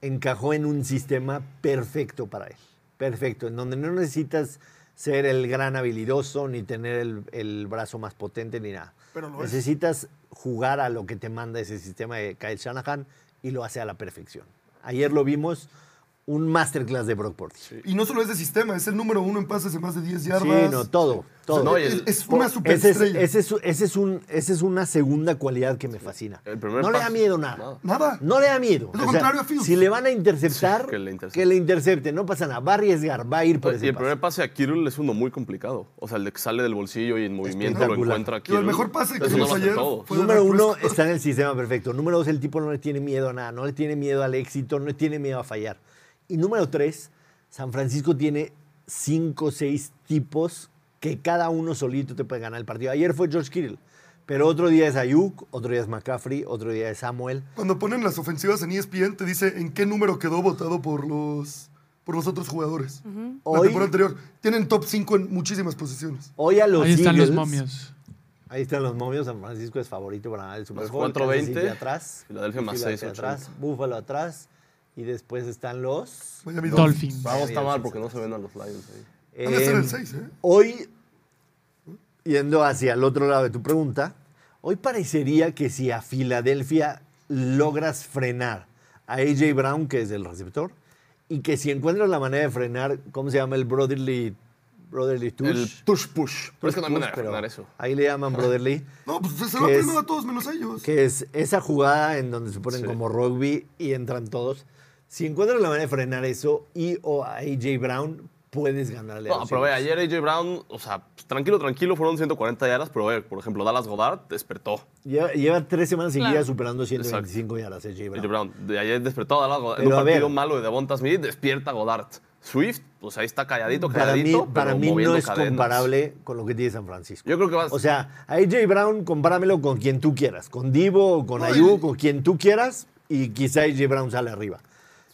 encajó en un sistema perfecto para él. Perfecto, en donde no necesitas ser el gran habilidoso, ni tener el, el brazo más potente, ni nada. Pero es. necesitas jugar a lo que te manda ese sistema de Kyle Shanahan y lo hace a la perfección. Ayer lo vimos, un masterclass de Brock Purdy. Sí, Y no solo es de sistema, es el número uno en pases de más de 10 yardas. no, todo, todo. No, y es, el- es una ese, es, superestrella. ese, es, ese, es un, ese es una segunda cualidad que me fascina. El primer no le da miedo nada. nada. Nada. No le da miedo. Es lo contrario a Fields. Si le van a interceptar, Sí, que le intercepte. que le intercepte. No pasa nada. Va a arriesgar, va a ir por Y ese el pase. primer pase a Kirill es uno muy complicado. O sea, el de que sale del bolsillo y en movimiento lo encuentra Kirill. el mejor pase que vimos ayer todo. fue- Número uno está en el sistema perfecto. Número dos, el tipo no le tiene miedo a nada, no le tiene miedo al éxito, no le tiene miedo a fallar. Y número tres, San Francisco tiene cinco o seis tipos que cada uno solito te puede ganar el partido. Ayer fue George Kittle, pero otro día es Ayuk, otro día es McCaffrey, otro día es Samuel. Cuando ponen las ofensivas en ESPN, te dice en qué número quedó votado por los, por los otros jugadores. La Hoy, temporada anterior. Tienen top 5 en muchísimas posiciones. hoy a los Ahí están los momios. Ahí están los momios. San Francisco es favorito para ganar el Super Bowl. 4.20, Kansas City atrás. Filadelfia más Filadelfia 6.80. atrás. Búfalo atrás. Y después están los... Miami Dolphins. Vamos, está mal porque no se ven a los Lions ahí. Ser Em, el 6, ¿eh? Hoy, yendo hacia el otro lado de tu pregunta, hoy parecería que si a Filadelfia logras frenar a AJ Brown, que es el receptor, y que si encuentras la manera de frenar, ¿cómo se llama el Brotherly, brotherly Tush? El tush push. Pero es que no hay manera de frenar eso. Ahí le llaman Brotherly. No, pues se lo que ha es- frenado a todos menos a ellos. que es esa jugada en donde se ponen Sí. como rugby y entran todos. Si encuentras la manera de frenar eso y o a AJ Brown, puedes ganarle a No, los pero ve, ayer AJ Brown, o sea, pues, tranquilo, tranquilo, fueron 140 yardas, pero ve, por ejemplo, Dallas Goddard despertó. Lleva, lleva tres semanas seguidas Claro. superando 125 yardas AJ Brown. AJ Brown, de ayer despertó a Dallas Goddard. En un a ver. partido malo de Devonta Smith, despierta Goddard. Swift, pues ahí está calladito, Para mí, calladito, para pero mí no es cadenas. comparable con lo que tiene San Francisco. Yo creo que va a O sea, a AJ Brown compáramelo con quien tú quieras, con Divo, o con y- con quien tú quieras, y quizá AJ Brown sale arriba.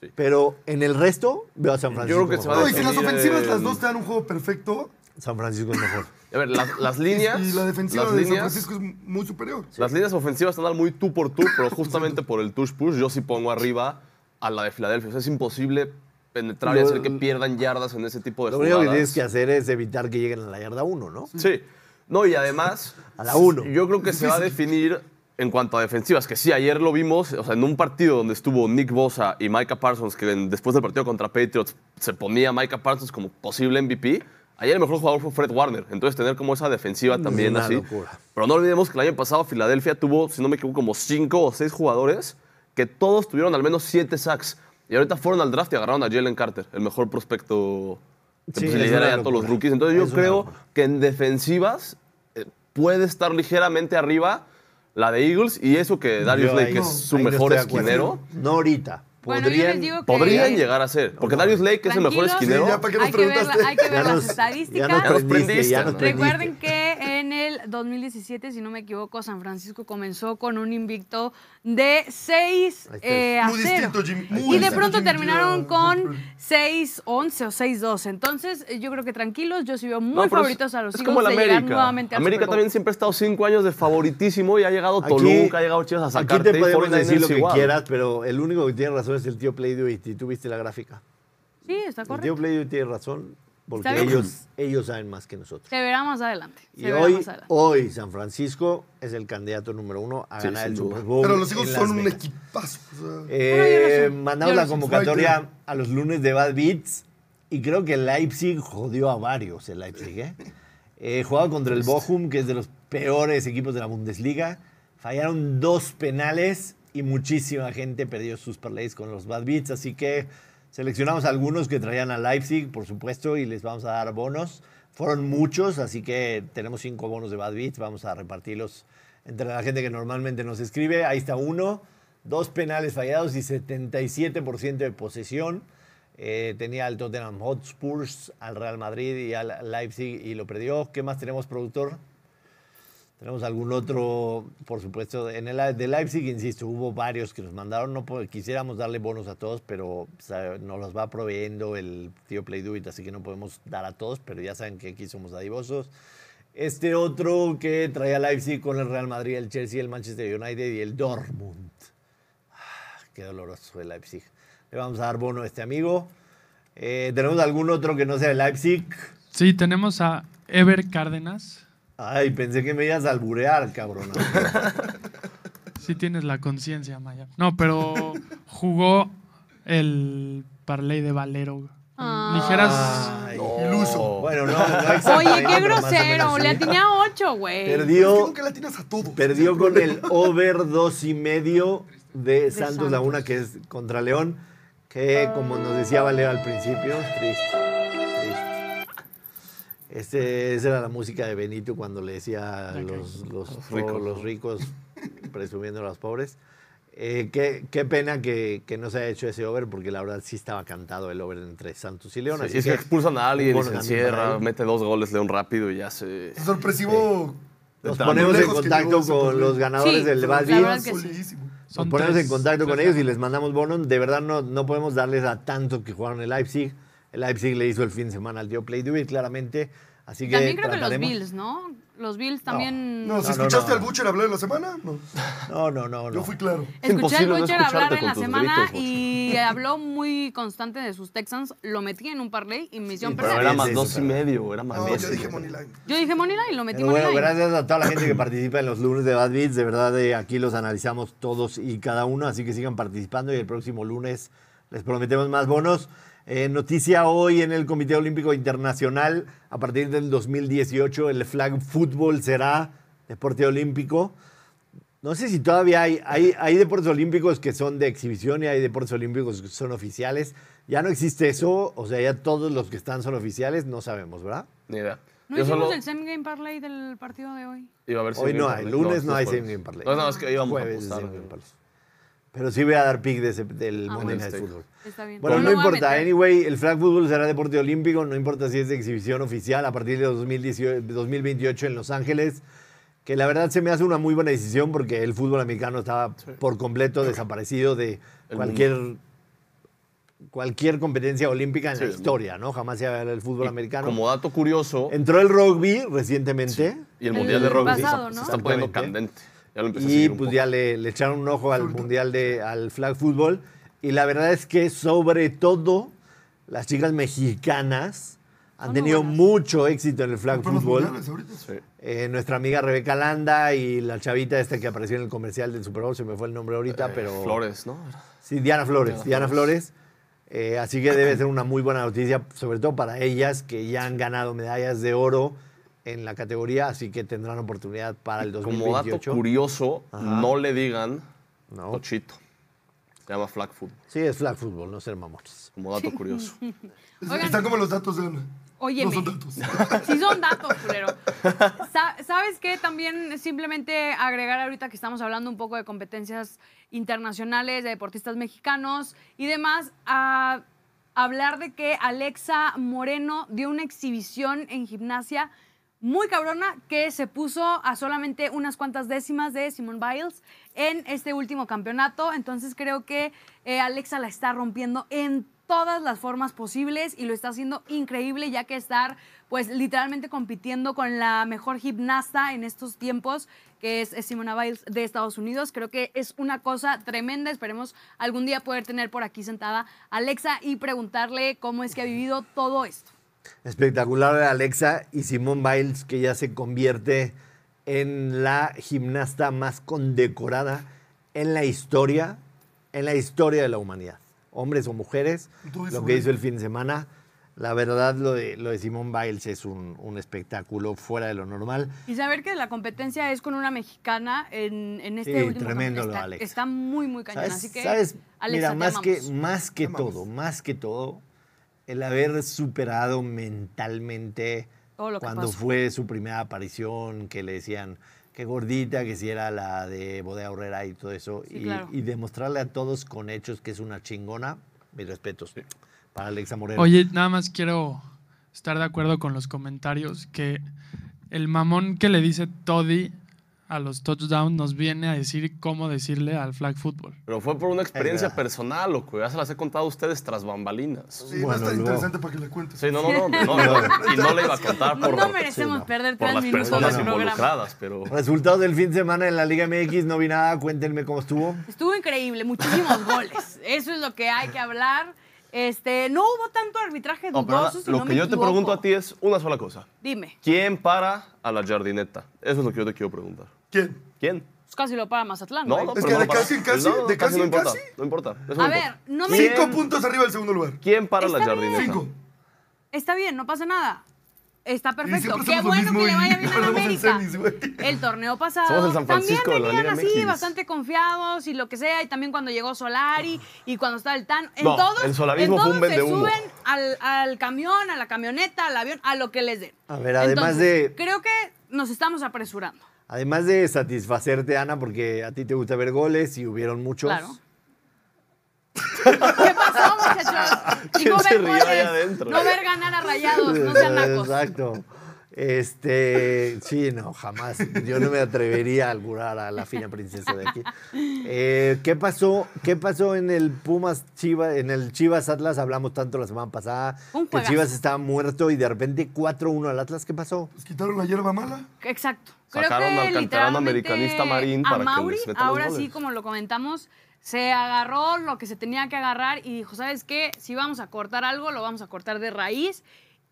Sí. Pero en el resto veo a San Francisco. creo que se va a No, y si las ofensivas en- las dos te dan un juego perfecto, San Francisco es mejor. A ver, las, las líneas. y la defensiva las de San líneas, Francisco es muy superior. Las líneas ofensivas están muy tú por tú, pero justamente por el touch push, yo sí pongo arriba a la de Filadelfia. O sea, es imposible penetrar y Lo- hacer que pierdan yardas en ese tipo de Lo único jugadas. que tienes que hacer es evitar que lleguen a la yarda 1, ¿no? Sí. No, y además. A la uno. Yo creo que se va a definir en cuanto a defensivas, que sí, ayer lo vimos, o sea, en un partido donde estuvo Nick Bosa y Micah Parsons, que después del partido contra Patriots se ponía Micah Parsons como posible MVP. Ayer el mejor jugador fue Fred Warner, entonces tener como esa defensiva también una así. locura. Pero no olvidemos que el año pasado Filadelfia tuvo, si no me equivoco, como cinco o seis jugadores que todos tuvieron al menos siete sacks. Y ahorita fueron al draft y agarraron a Jalen Carter, el mejor prospecto que Sí, pues, lidera a todos los rookies. Entonces yo Es creo que en defensivas eh, puede estar ligeramente arriba la de Eagles y eso que Darius Yo Lake ahí- es su ahí no mejor estoy de acuerdo. esquinero. No ahorita. Bueno, yo les Podrían, digo que- Podrían llegar a ser. Porque Darius Lake es el mejor Tranquilos. esquinero. Sí, ya, ¿para qué nos hay, que ver, la- preguntaste? hay que ver Ya las nos- estadísticas. Ya nos Ya nos prendiste, ya nos prendiste, prendiste. Recuerden que en el 2017, si no me equivoco, San Francisco comenzó con un invicto de 6 Ahí está. eh, a Muy 0. distinto, Jimmy, muy y de pronto Jimmy terminaron con Brock 6-11 o 6-12. Entonces, eh, yo creo que tranquilos, yo sí veo muy No, favoritos a los es Eagles como de llegar América. nuevamente América también siempre ha estado cinco años de favoritísimo y ha llegado Aquí- Toluca, ha llegado Chivas a Aquí sacarte. te y podemos 49ers decir lo que igual. quieras, pero el único que tiene razón es el tío Play y tú viste la gráfica. Sí, está El tío correcto. Play tiene razón. Porque ellos, ellos saben más que nosotros. Se verá más adelante. Se Y verá hoy, más adelante. hoy San Francisco es el candidato número uno a Sí, ganar el duda. Super Bowl. Pero los en son un equipazo. o sea, Eh, mandamos la convocatoria a los lunes de Bad Beats y creo que Leipzig jodió a varios, el Leipzig. ¿eh? Eh, jugaba contra el Bochum, que es de los peores equipos de la Bundesliga. Fallaron dos penales y muchísima gente perdió sus parlays con los Bad Beats, así que seleccionamos algunos que traían a Leipzig, por supuesto, y les vamos a dar bonos. Fueron muchos, así que tenemos cinco bonos de Bad Beats, vamos a repartirlos entre la gente que normalmente nos escribe. Ahí está uno, dos penales fallados y 77% de posesión. Eh, tenía al Tottenham Hotspurs, al Real Madrid y al Leipzig y lo perdió. ¿Qué más tenemos, productor? Tenemos algún otro, por supuesto, en el de Leipzig, insisto, hubo varios que nos mandaron. No quisiéramos darle bonos a todos, pero nos los va proveyendo el tío Play así que no podemos dar a todos, pero ya saben que aquí somos dadivosos. Este otro que traía Leipzig con el Real Madrid, el Chelsea, el Manchester United y el Dortmund. Ah, qué doloroso el Leipzig. Le vamos a dar bono a este amigo. Eh, ¿Tenemos algún otro que no sea de Leipzig? Sí, tenemos a Ever Cárdenas. Ay, pensé que me ibas a alburear, cabrón. Sí tienes la conciencia, Maya. No, pero jugó el parlay de Valero. Ah. Ligeras. Ay, Iluso. Bueno, no, no Oye, qué grosero. menos Le atiné a ocho, güey. Es que Perdió, nunca la tienes a todo. perdió con el over dos y medio de Santos Santos. Laguna, que es contra León, que como nos decía Valero al principio, triste, triste. Este, esa era la música de Benito cuando le decía a los, los, ricos. los ricos presumiendo a los pobres. Eh, qué, qué pena que, que no se haya hecho ese over, porque la verdad sí estaba cantado el over entre Santos y León. Sí, así es que que expulsan a alguien y se encierra, mete dos goles León rápido y ya se... Es sorpresivo. Nos ponemos en contacto con los ganadores Sí, del que sí. Nos Son ponemos tres- en contacto con ellos y les mandamos bonos. De verdad no, no podemos darles a tanto que jugaron el Leipzig. El Leipzig le hizo el fin de semana al tío Play Do It, claramente. Así que También creo que los trataremos- Bills, ¿no? Los Bills también. No, si No, no, escuchaste no. al Butcher hablar en la semana, no. No, no, no, no. Yo fui claro. Escuché al Butcher hablar en la semana gritos, y habló muy constante de sus Texans. Lo metí en un parlay y me hicieron pero Pero era Sí, más sí, dos sí, y medio, era más No, dos. yo dije Moneyline. Yo dije Moneyline y lo metí Pero bueno, Moneyline. gracias a toda la gente que participa en los lunes de Bad Beats. De verdad, eh, aquí los analizamos todos y cada uno, así que sigan participando y el próximo lunes les prometemos más bonos. Eh, noticia hoy en el Comité Olímpico Internacional, a partir del 2018 el flag fútbol será deporte olímpico. No sé si todavía hay, hay, hay deportes olímpicos que son de exhibición y hay deportes olímpicos que son oficiales. Ya no existe eso, o sea, ya todos los que están son oficiales, no sabemos, ¿verdad? Ni idea. ¿No Yo hicimos solo el same game parlay del partido de hoy? iba a ver Hoy no hay, lunes no, es hay same game parlay. No, no, es que íbamos Jueves a apostar. Pero sí voy a dar pick de ese- del Ah, Monday. Night Football. Está bien. Bueno, no a importa. Anyway, el flag football será deporte olímpico, no importa si es de exhibición oficial a partir de 2018 2028 en Los Ángeles, que la verdad se me hace una muy buena decisión porque el fútbol americano estaba por completo desaparecido de El cualquier cualquier competencia olímpica en Sí, la historia, ¿no? Jamás se había el fútbol Y americano. Como dato curioso, Entró el rugby recientemente. y el El Mundial de Rugby pasado, se ¿no? está poniendo candente. Ya lo empecé a Y seguir un pues poco. ya le, le echaron un ojo al mundial de al flag fútbol. Y la verdad es que sobre todo las chicas mexicanas han tenido mucho éxito en el flag. Sí. Eh, nuestra amiga Rebeca Landa y la chavita esta que apareció en el comercial del Super Bowl, se me fue el nombre ahorita, Eh, pero... Flores, ¿no? Sí, Diana Flores. Diana Diana Flores. Flores. Eh, así que debe ser una muy buena noticia, sobre todo para ellas que ya han ganado medallas de oro en la categoría, así que tendrán oportunidad para el Como 2028. dato curioso, Ajá. no le digan No. Tochito. Se llama flag food. Sí, es flag fútbol, no ser mamones. Como dato curioso. Oigan. Están como los datos de Ana. Óyeme. No son datos. Sí son datos, culero. Sa- ¿Sabes qué? También simplemente agregar ahorita que estamos hablando un poco de competencias internacionales, de deportistas mexicanos y demás, a hablar de que Alexa Moreno dio una exhibición en gimnasia muy cabrona que se puso a solamente unas cuantas décimas de Simone Biles en este último campeonato. Entonces creo que eh, Alexa la está rompiendo en todas las formas posibles y lo está haciendo increíble ya que estar pues literalmente compitiendo con la mejor gimnasta en estos tiempos que es Simona Biles de Estados Unidos. Creo que es una cosa tremenda. Esperemos algún día poder tener por aquí sentada a Alexa y preguntarle cómo es que ha vivido todo esto. Espectacular de Alexa y Simone Biles, que ya se convierte en la gimnasta más condecorada en la historia, en la historia de la humanidad. Hombres o mujeres, lo que hizo el fin de semana. La verdad, lo de, lo de Simone Biles es un, un espectáculo fuera de lo normal. Y saber que la competencia es con una mexicana en, en este Sí, último tremendo campeonato está, Alexa. está muy, muy cañón. ¿Sabes? Así que, ¿sabes? Alexa, Mira, más que, más que todo, más que todo, el haber superado mentalmente lo cuando pasó. fue su primera aparición, que le decían que gordita, que si era la de Bodega Horrera y todo eso, Sí, y, claro. y demostrarle a todos con hechos que es una chingona, mis respetos para Alexa Moreno. Oye, nada más quiero estar de acuerdo con los comentarios que el mamón que le dice Toddy a los touchdowns nos viene a decir cómo decirle al flag football. Pero fue por una experiencia personal, loco. Ya se las he contado a ustedes tras bambalinas. Sí, va a Bueno, estar luego- interesante para que le cuentes. Sí, no, no, no. no, no, y no le iba a contar por, no merecemos sí, no. perder por tres las minutos personas involucradas, pero... Resultados del fin de semana en la Liga MX, no vi nada, cuéntenme cómo estuvo. Estuvo increíble, muchísimos goles. Eso es lo que hay que hablar. Este, no hubo tanto arbitraje No, pero dudoso, ahora, si lo no que me yo te pregunto a ti es una sola cosa. Dime, ¿Quién para a la jardineta? Eso es lo que yo te quiero preguntar. ¿Quién? ¿Pero pues casi lo para Mazatlán. No, güey. no, Es pero que no de casi en casi, No, de casi no en importa, casi. No importa. eso no A importa. ver, no me... Cinco puntos arriba del segundo lugar. ¿Quién para la bien. jardineta? Cinco. Está bien, no pasa nada. Está perfecto. siempre Qué hacemos lo bueno mismo que le y vaya bien a perdemos en América. semis, güey. El torneo pasado Somos el San Francisco de también venían Liga así, MX. bastante confiados y lo que sea. Y también cuando llegó Solari y cuando estaba el Tan. En No, todos, el solarismo en fue todos un vendehumo. se suben al, al camión, a la camioneta, al avión, a lo que les den. A ver, además Entonces, de- Creo que nos estamos apresurando. Además de satisfacerte, Ana, porque a ti te gusta ver goles y hubieron muchos. Claro. ¿Qué pasó, muchachos? ¿Quién no se ver goles, adentro? no ver ganar a rayados, no sean nacos. Exacto. Este, sí, no, jamás. Yo no me atrevería a alburar a la fina princesa de aquí. Eh, ¿Qué pasó? ¿Qué pasó en el Pumas Chivas, en el Chivas Atlas? Hablamos tanto la semana pasada Un que. Chivas estaba muerto y de repente 4-1 al Atlas. ¿Qué pasó? Pues quitaron la hierba mala. Exacto. Sacaron al canterano americanista Marín para a que Mauri, les ahora sí, como lo comentamos, se agarró lo que se tenía que agarrar y dijo, ¿sabes qué? Si vamos a cortar algo, lo vamos a cortar de raíz.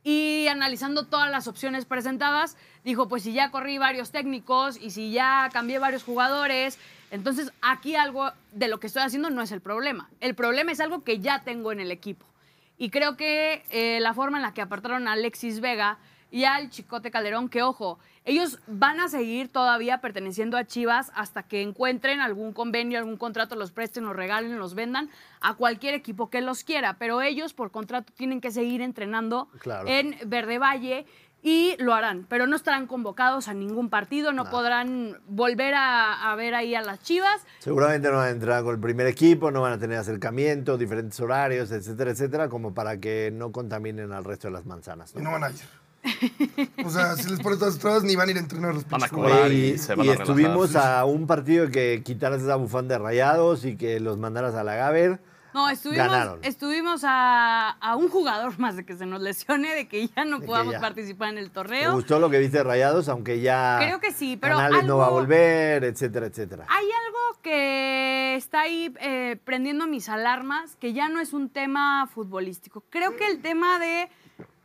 Y analizando todas las opciones presentadas, dijo, pues si ya corrí varios técnicos y si ya cambié varios jugadores, entonces aquí algo de lo que estoy haciendo no es el problema. El problema es algo que ya tengo en el equipo. Y creo que eh, la forma en la que apartaron a Alexis Vega y al Chicote Calderón, que ojo, ellos van a seguir todavía perteneciendo a Chivas hasta que encuentren algún convenio, algún contrato, los presten, los regalen, los vendan a cualquier equipo que los quiera. Pero ellos por contrato tienen que seguir entrenando Claro. en Verde Valle y lo harán, pero no estarán convocados a ningún partido, no podrán volver a, a ver ahí a las Chivas. Seguramente no van a entrar con el primer equipo, no van a tener acercamiento, diferentes horarios, etcétera, etcétera, como para que no contaminen al resto de las manzanas. Y no van a ir. O sea, si les pones todas las trabas, ni van a ir a entrenar los Van a cobrar. Y y, se van y a estuvimos a un partido de que quitaras esa bufanda de rayados y que los mandaras a la Gaber. No, estuvimos, Ganaron. estuvimos a, a un jugador más de que se nos lesione, de que ya no De podamos ya. participar en el ¿Te torneo. gustó lo que viste de rayados? Aunque ya. Creo que sí, pero Canales no va a volver, etcétera, etcétera. Hay algo que está ahí eh, prendiendo mis alarmas, que ya no es un tema futbolístico. Creo que el tema de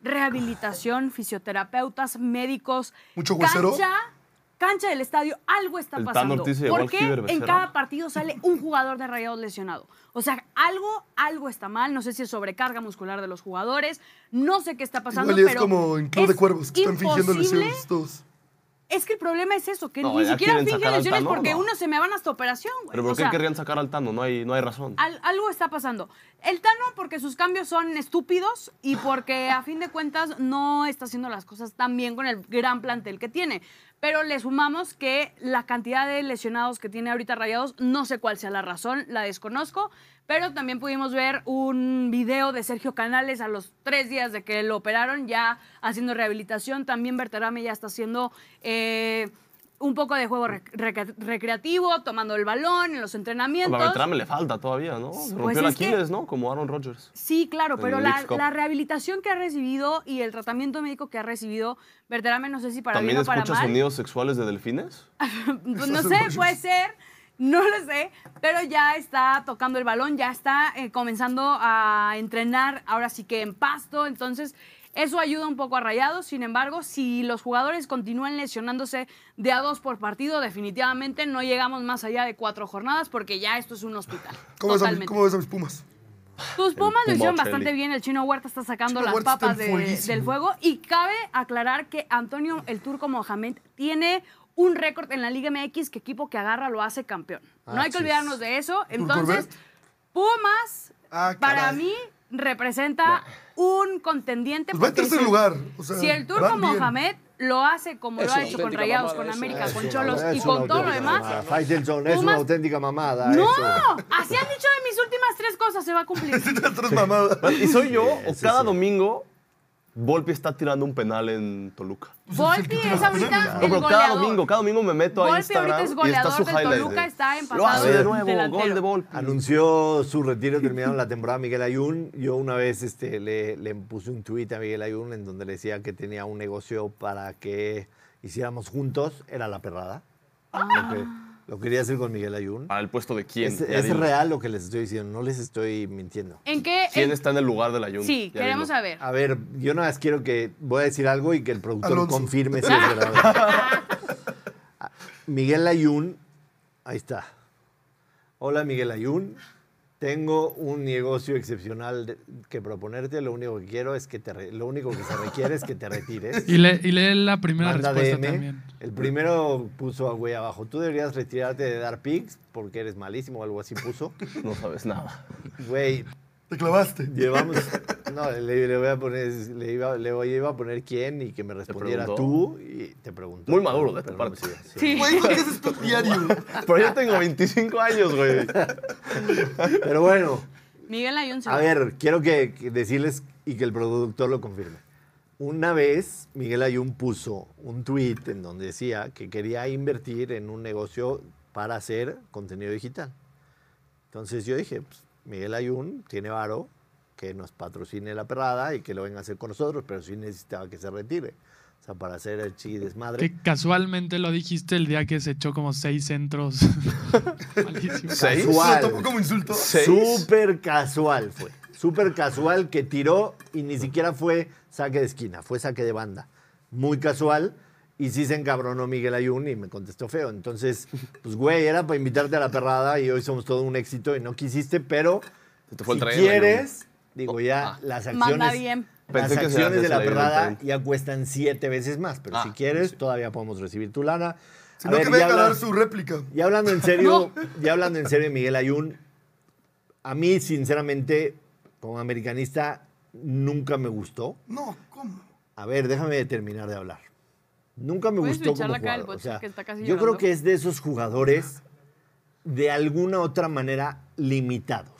rehabilitación, fisioterapeutas, médicos, ¿Mucho huesero? cancha, cancha del estadio, algo está El pasando. Ortiz llegó al Porque Giver en Becerra. cada partido sale un jugador de Rayados lesionado. O sea, algo, algo está mal. No sé si es sobrecarga muscular de los jugadores. No sé qué está pasando. Igual y es pero como en Club de Cuervos, que están fingiendo imposible lesiones todos. Es que el problema es eso, que No, ni siquiera al lesiones Tano, porque no. uno se me van hasta operación, güey. ¿Pero por O qué sea, querrían sacar al Tano? No hay, no hay razón. al- algo está pasando. El Tano porque sus cambios son estúpidos y porque a fin de cuentas no está haciendo las cosas tan bien con el gran plantel que tiene. Pero le sumamos que la cantidad de lesionados que tiene ahorita Rayados, no sé cuál sea la razón, la desconozco, pero también pudimos ver un video de Sergio Canales a los tres días de que lo operaron, ya haciendo rehabilitación. También Berterame ya está haciendo... eh, un poco de juego rec- rec- recreativo, tomando el balón en los entrenamientos. A Beltrán le falta todavía, ¿no? Se rompió Pues el que- Aquiles, ¿no? Como Aaron Rodgers. Sí, claro, pero la, rehabilitación que ha recibido y el tratamiento médico que ha recibido, Berterame, no sé si para ¿También bien o para mal. sonidos sexuales de delfines? Pues no sé, puede ser, no lo sé, pero ya está tocando el balón, ya está eh, comenzando a entrenar, ahora sí que en pasto, entonces Eso ayuda un poco a Rayados. Sin embargo, si los jugadores continúan lesionándose de a dos por partido, definitivamente no llegamos más allá de cuatro jornadas porque ya esto es un hospital. ¿Cómo ves, a, mi- Totalmente. cómo ves a mis Pumas? Tus Pumas lo hicieron bastante bien. El Chino Huerta está sacando Chino las Huerta papas de- del fuego. Y cabe aclarar que Antonio el Turco Mohamed tiene un récord en la Liga MX que equipo que agarra lo hace campeón. No hay que olvidarnos de eso. Entonces? Pumas, Ah, para mí, representa un contendiente. Pues va en tercer si- lugar. O sea, Si el Turco. Mohamed lo hace como Es lo ha hecho con Rayados, mamada con. América, Es con Cholos y con todo lo demás. mamada. Faitelson, es una auténtica mamada. No, así han dicho de mis últimas tres cosas, se va a cumplir. Tres mamadas. ¿Y soy yo o cada domingo Volpi está tirando un penal en Toluca? Volpi es ahorita No, el pero cada goleador. domingo, cada domingo me meto a Volpi Instagram ahorita es y está goleador su del highlight. Toluca, está Lo empatado hace de de nuevo, delantero. gol de Volpi. Anunció su retiro terminando la temporada Miguel Ayun. Yo una vez este, le, le puse un tuit a Miguel Ayun en donde le decía que tenía un negocio para que hiciéramos juntos. Era la perrada. Que- lo quería hacer con Miguel Ayun. ¿Para el puesto de quién? Es, real lo que les estoy diciendo, no les estoy mintiendo. ¿En qué? ¿Quién en- está en el lugar del Ayun? Sí, Ya queremos dilo. saber. A ver, yo nada más quiero que voy a decir algo y que el productor Alonso. confirme si es verdad. Miguel Ayun, ahí está. Hola Miguel Ayun, tengo un negocio excepcional de- que proponerte. Lo único que quiero es que te, re- lo único que se requiere es que te retires. Y, le, y lee la primera Manda respuesta DM. también. El primero puso a güey abajo. Tú deberías retirarte de dar pics porque eres malísimo o algo así puso. No sabes nada. Güey, Te clavaste. Llevamos. No, le, le voy a poner. Le iba, le voy- iba a poner quién y que me respondiera preguntó? tú y te pregunto. Muy maduro de tu parte. sí. Sí. Güey, ¿qué es esto diario? Pero yo tengo 25 años, güey. Pero bueno, Miguel Ayun se a ver, quiero que, que decirles y que el productor lo confirme. Una vez Miguel Ayun puso un tweet en donde decía que quería invertir en un negocio para hacer contenido digital. Entonces yo dije, pues, Miguel Ayun tiene varo, que nos patrocine la perrada y que lo venga a hacer con nosotros, pero sí necesitaba que se retire. O sea, para hacer el chi desmadre. Que casualmente lo dijiste el día que se echó como seis centros. Malísimo. ¿Seis? Casual. Lo tomó como insulto. Súper casual fue. Súper casual que tiró y ni siquiera fue saque de esquina, fue saque de banda. Muy casual. Y sí se encabronó Miguel Ayun y me contestó feo. Entonces, pues güey, era para invitarte a la perrada y hoy somos todo un éxito y no quisiste, pero te fue si quieres, digo ya, Ah. las Manda acciones, bien. las Pensé que se acciones de la perrada ya cuestan siete veces más. Pero Ah, si quieres, todavía podemos recibir tu lana. Si A no, ver, que venga a dar su réplica. y hablando en serio, ya hablando en serio, Miguel Ayun, a mí, sinceramente, como americanista, nunca me gustó. No, ¿cómo? A ver, déjame terminar de hablar. Nunca me ¿Puedes gustó como la del jugador. O Bocho, sea, que está casi yo llorando? creo que es de esos jugadores de alguna otra manera limitados.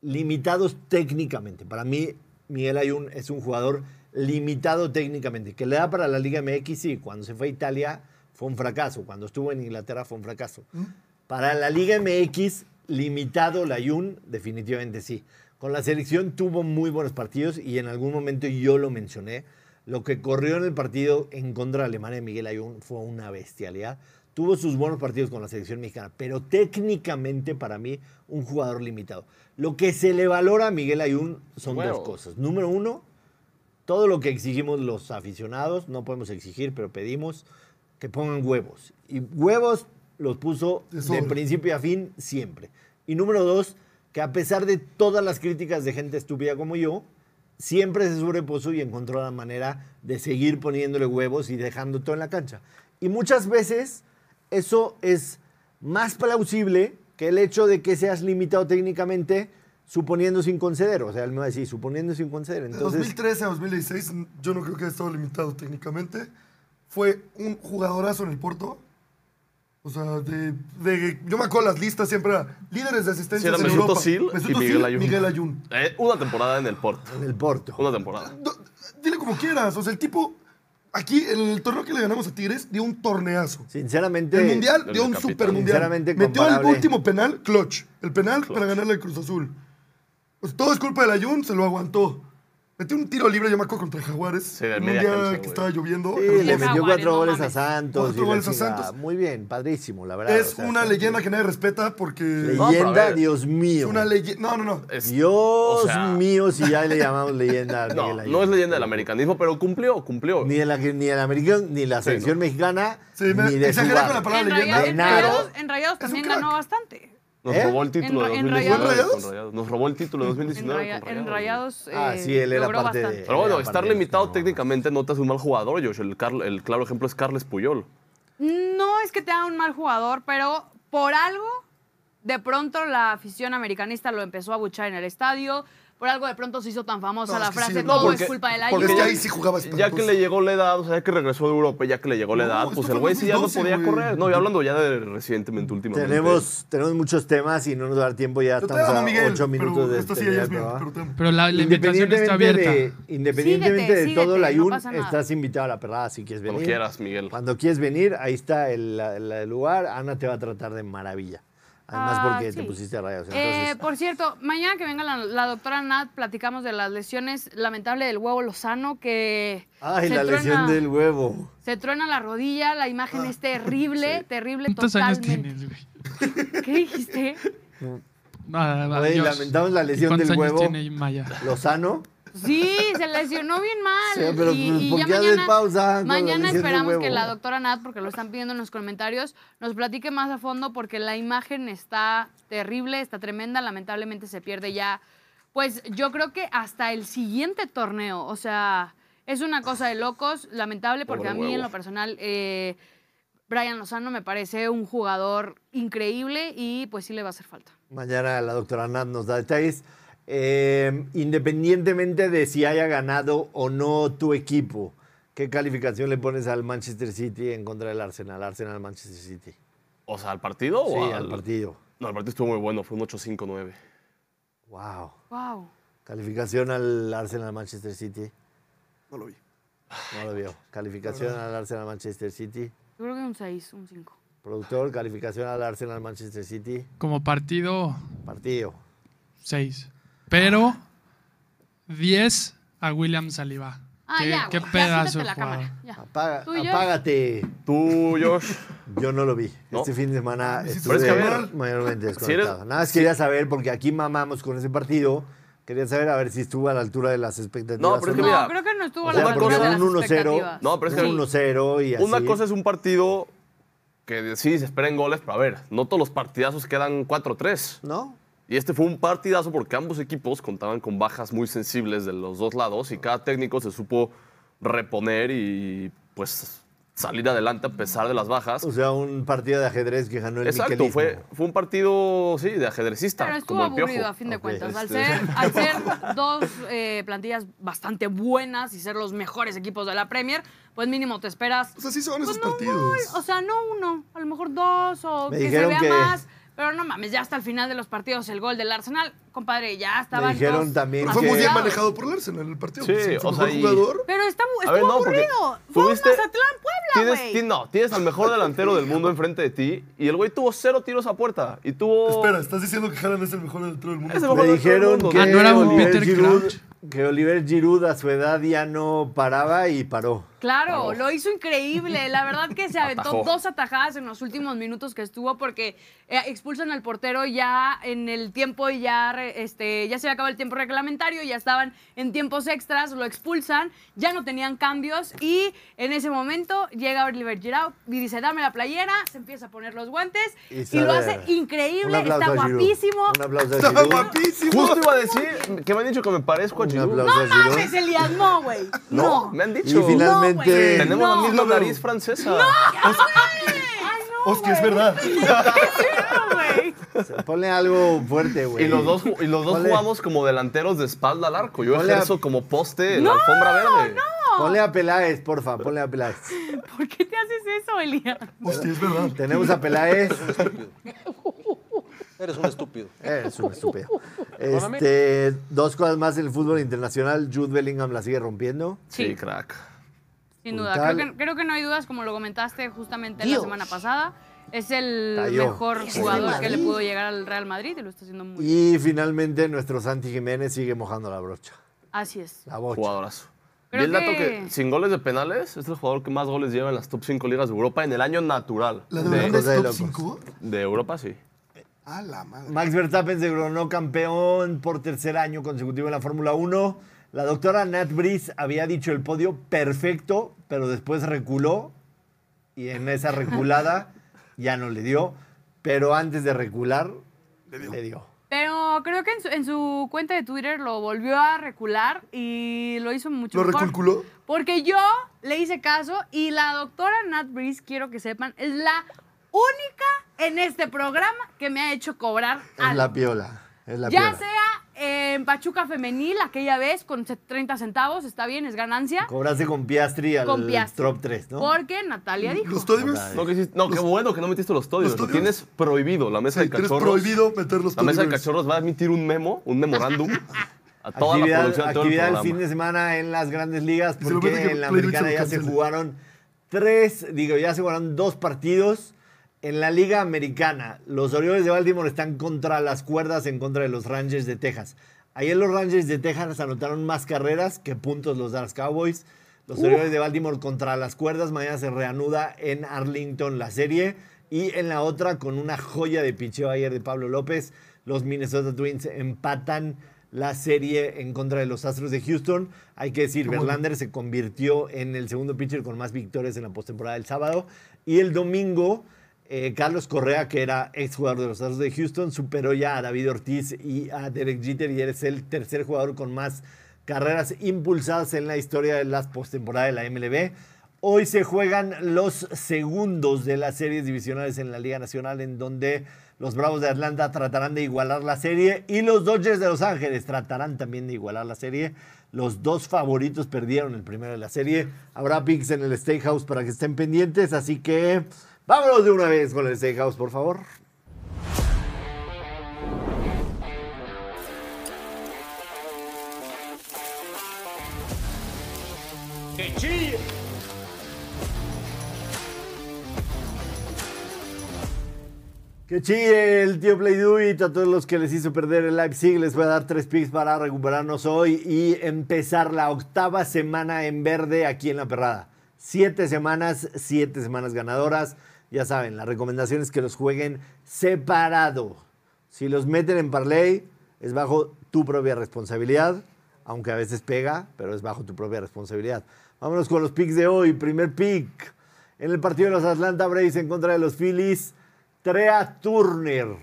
Limitados técnicamente. Para mí, Miguel Ayun es un jugador limitado técnicamente. Que le da para la Liga MX, sí. Cuando se fue a Italia fue un fracaso. Cuando estuvo en Inglaterra fue un fracaso. Para la Liga MX, limitado Layun, definitivamente sí. Con la selección tuvo muy buenos partidos y en algún momento yo lo mencioné. Lo que corrió en el partido en contra de Alemania de Miguel Ayun fue una bestialidad. Tuvo sus buenos partidos con la selección mexicana, pero técnicamente para mí un jugador limitado. Lo que se le valora a Miguel Ayun son dos cosas. Número uno, todo lo que exigimos los aficionados, no podemos exigir, pero pedimos que pongan huevos. Y huevos los puso De principio a fin siempre. Y número dos, que a pesar de todas las críticas de gente estúpida como yo, siempre se sobrepuso y encontró la manera de seguir poniéndole huevos y dejando todo en la cancha. Y muchas veces eso es más plausible que el hecho de que seas limitado técnicamente suponiendo sin conceder. O sea, él me va a decir, suponiendo sin conceder. De Entonces, 2013 a 2016, yo no creo que haya estado limitado técnicamente. Fue un jugadorazo en el Porto. O sea, de, de- yo me acuerdo las listas siempre era líderes de Sí, asistencias era en Mesut Europa. Özil y Miguel Ayun. Miguel Ayun. Eh, una temporada en el Porto. en el Porto. Una temporada. Dile como quieras. O sea, el tipo, aquí en el torneo que le ganamos a Tigres, dio un torneazo. Sinceramente, El mundial dio un super mundial. Sinceramente Metió el último penal, clutch. El penal para ganarle al Cruz Azul. Pues todo es culpa del Ayun, se lo aguantó. Metió un tiro libre, yo me acuerdo, contra Jaguares. Sí, de en un media día cancha, que güey. estaba lloviendo. Sí, le Jaguares, metió cuatro no goles a mames. Santos. Cuatro y la goles a chingada. Santos. Muy bien, padrísimo, la verdad. Es o sea, una leyenda que nadie respeta porque... No, pero a Leyenda, ver. Dios Es mío. una leyenda... No, no, no. Es- Dios o sea, mío, si ya le llamamos leyenda. a No, Miguel no es leyenda del americanismo, pero cumplió, cumplió. Ni de la, ni el americano, ni la selección mexicana, Sí, me- ni de su exageré con la barrio. palabra En leyenda. Rayados, en Nada. Rayados- en Rayados Es un también crack. ganó bastante. Nos ¿Eh? robó el título En- de en 2019 Rayados. con Rayados. Nos robó el título de En, 2019 Raya- con en Rayados. Ah, eh, sí, él era parte de-. Pero bueno, estar limitado técnicamente no te hace un mal jugador, Josh. El, Carl- el claro ejemplo es Carles Puyol. No es que te haga un mal jugador, pero por algo, de pronto la afición americanista lo empezó a buchar en el estadio. Por algo de pronto se hizo tan famosa No, la es que frase, sí, no, todo porque- es culpa del porque Ayun. Es que ahí sí jugaba Ya que le llegó la edad, o sea, ya que regresó de Europa, ya que le llegó la edad, pues el güey sí ya no 2012, podía correr. No, y hablando ya de recientemente, últimamente. Tenemos, tenemos muchos temas y no nos va a dar tiempo. Ya Yo estamos amo, a Miguel, ocho minutos de esto sí este ya es día, mío, ¿verdad? pero la, la invitación está abierta. de, independientemente Síguete, de todo síguete, pasa nada. estás invitado a la perrada si quieres venir. Cuando quieras, Miguel. Cuando quieres venir, ahí está el, la- la- el lugar. Ana te va a tratar de maravilla. Además, Ah, porque te sí. pusiste rayos. Eh, Entonces, por cierto, mañana que venga la, la doctora Nat, platicamos de las lesiones lamentables del huevo Lozano, que ay, se la lesión truena- del huevo. se truena la rodilla, la imagen es terrible, terrible ¿Cuántos años totalmente. tienes, güey? ¿Qué dijiste? Nada, va, Güey, Josh. lamentamos la ¿Y lesión ¿Cuántos del años huevo. tiene Maya? Lozano. Sí, se lesionó bien mal. Sí, pero, y, pues, y ¿por ya qué mañana, pausa mañana esperamos que la doctora Nat, porque lo están pidiendo en los comentarios, nos platique más a fondo porque la imagen está terrible, está tremenda, lamentablemente se pierde ya. Pues yo creo que hasta el siguiente torneo, o sea, es una cosa de locos, lamentable porque Pobre a mí en lo personal eh, Brian Lozano me parece un jugador increíble y pues sí le va a hacer falta. Mañana la doctora Nat nos da detalles. Eh, independientemente de si haya ganado o no tu equipo, ¿qué calificación le pones al Manchester City en contra del Arsenal? Arsenal Manchester City. O sea, ¿al partido Sí, o al partido. No, el partido estuvo muy bueno, fue un 8-5-9. Wow. Wow. Calificación al Arsenal Manchester City. No lo vi. No lo vio. Calificación al Arsenal Manchester City. Yo creo que un 6, un 5. Productor, calificación al Arsenal Manchester City. Como partido, Partido. 6. Pero 10 a William Saliba. Ah, qué ya, qué ya, pedazo de la cámara. Ya. Apaga- ¿Tú apágate. Tú, Josh. Yo no lo vi. ¿No? Este fin de semana estuve pero es que ver, mayormente si desconectado. Nada más quería saber, porque aquí mamamos con ese partido. Quería saber a ver si estuvo a la altura de las expectativas. No, pero es que No, mira, creo que no estuvo a la altura cosa- de un las 1-0. expectativas. No, pero es Un que- 1-0 y así. Una cosa es un partido que sí se esperen goles, pero a ver, no todos los partidazos quedan 4-3. ¿No? Y este fue un partidazo porque ambos equipos contaban con bajas muy sensibles de los dos lados y cada técnico se supo reponer y pues salir adelante a pesar de las bajas. O sea, un partido de ajedrez que ganó el Exacto, miquelismo. fue, fue un partido, sí, de ajedrecista, Pero estuvo como el aburrido piojo. a fin de cuentas. Al, Este- ser, al ser dos eh, plantillas bastante buenas y ser los mejores equipos de la Premier, pues mínimo te esperas. O sea, sí son esos pues, no partidos. muy- o sea, no uno, a lo mejor dos o Me que se vea que- más. Pero no mames, ya hasta el final de los partidos el gol del Arsenal, compadre, ya estaban Me dijeron todos también Pero fue muy bien manejado por el Arsenal el partido. Sí, fue o mejor sea, y- jugador. Pero está, estuvo ver, no, porque aburrido. Fue un tuviste- Mazatlán Puebla, Tienes, güey. ti- no, tienes al mejor delantero del mundo enfrente de ti y el güey tuvo cero tiros a puerta y tuvo... Espera, ¿estás diciendo que Haaland es el mejor delantero del mundo? Es el mejor Me delantero del dijeron mundo. que, Ah, ¿no era un Oliver Peter Giroud, que Oliver Giroud a su edad ya no paraba y paró. Claro, lo hizo increíble. La verdad que se aventó Atajó. dos atajadas en los últimos minutos que estuvo porque eh, expulsan al portero ya en el tiempo y ya, este, ya se había acabado el tiempo reglamentario, ya estaban en tiempos extras, lo expulsan, ya no tenían cambios y en ese momento llega Oliver Giroud y dice, dame la playera, se empieza a poner los guantes Y y, lo hace increíble, está guapísimo. Un aplauso a Está Giroud. guapísimo. Justo iba a decir que me han dicho que me parezco a Giroud. No mames, Elías, no, güey. No, No. me han Y dicho. No. Tenemos No. la misma No, no. nariz francesa. Ay, no, Hostia, es verdad. no, güey. ponle algo fuerte, güey. Y los dos, ju- y los dos jugamos como delanteros de espalda al arco. Yo Ponle a- ejerzo como poste en la alfombra verde. Ponle a Peláez, porfa, ponle a Peláez. ¿Por qué te haces eso, Elías? Hostia, es verdad. Tenemos a Peláez. Eres un estúpido. Eres un estúpido. Este, dos cosas más en el fútbol internacional. Jude Bellingham la sigue rompiendo. Sí, Sí. crack. Sin duda. Creo que, creo que no hay dudas, como lo comentaste justamente Dios. la semana pasada. Es el Cayó. mejor jugador que le pudo llegar al Real Madrid y lo está haciendo muy bien. Y finalmente nuestro Santi Jiménez sigue mojando la brocha. Así es. La bocha. Jugadorazo. Creo el dato que- que sin goles de penales es el jugador que más goles lleva en las top 5 ligas de Europa en el año natural. ¿La de de, de top locos. 5? de Europa, sí. A la madre. Max Verstappen se coronó campeón por tercer año consecutivo en la Fórmula 1. La doctora Nat Brice había dicho el podio perfecto, pero después reculó y en esa reculada ya no le dio. Pero antes de recular, le dio. Pero creo que en su, en su cuenta de Twitter lo volvió a recular y lo hizo mucho ¿Lo mejor. reculculó? Porque yo le hice caso y la doctora Nat Breeze, quiero que sepan, es la única en este programa que me ha hecho cobrar Es algo. la piola. Es la ya sea en Pachuca Femenil, aquella vez, con 30 centavos, está bien, es ganancia. Cobraste con Piastri al Con Piastri. top 3, ¿no? Porque Natalia dijo. ¿Los todios? No, que qué bueno que no metiste los todios. los Lo tienes prohibido. La mesa Sí, de tienes cachorros. prohibido meter los La mesa de cachorros va a emitir un memo, un memorándum a toda la actividad producción de todo el actividad el fin de semana en las grandes ligas, porque en la americana ya se jugaron tres, digo, ya se jugaron dos partidos. En la liga americana, los Orioles de Baltimore están contra las cuerdas en contra de los Rangers de Texas. Ayer los Rangers de Texas anotaron más carreras que puntos los Dallas Cowboys. Los Orioles de Baltimore contra las cuerdas. Mañana se reanuda en Arlington la serie. Y en la otra, con una joya de picheo ayer de Pablo López, los Minnesota Twins empatan la serie en contra de los Astros de Houston. Hay que decir, Verlander se convirtió en el segundo pitcher con más victorias en la postemporada del sábado. Y el domingo, eh, Carlos Correa, que era exjugador de los Astros de Houston, superó ya a David Ortiz y a Derek Jeter y eres el tercer jugador con más carreras impulsadas en la historia de las postemporadas de la MLB. Hoy se juegan los segundos de las series divisionales en la Liga Nacional, en donde los Bravos de Atlanta tratarán de igualar la serie y los Dodgers de Los Ángeles tratarán también de igualar la serie. Los dos favoritos perdieron el primero de la serie. Habrá picks en el Steakhouse para que estén pendientes, así que vámonos de una vez con el Steakhouse, por favor. Que chille el tío Play Do It. A todos los que les hizo perder el Leipzig, les voy a dar tres picks para recuperarnos hoy y empezar la octava semana en verde aquí en La Perrada. Siete semanas, siete semanas ganadoras. Ya saben, la recomendación es que los jueguen separado. Si los meten en parlay, es bajo tu propia responsabilidad, aunque a veces pega, pero es bajo tu propia responsabilidad. Vámonos con los picks de hoy. Primer pick. En el partido de los Atlanta Braves en contra de los Phillies, Trea Turner.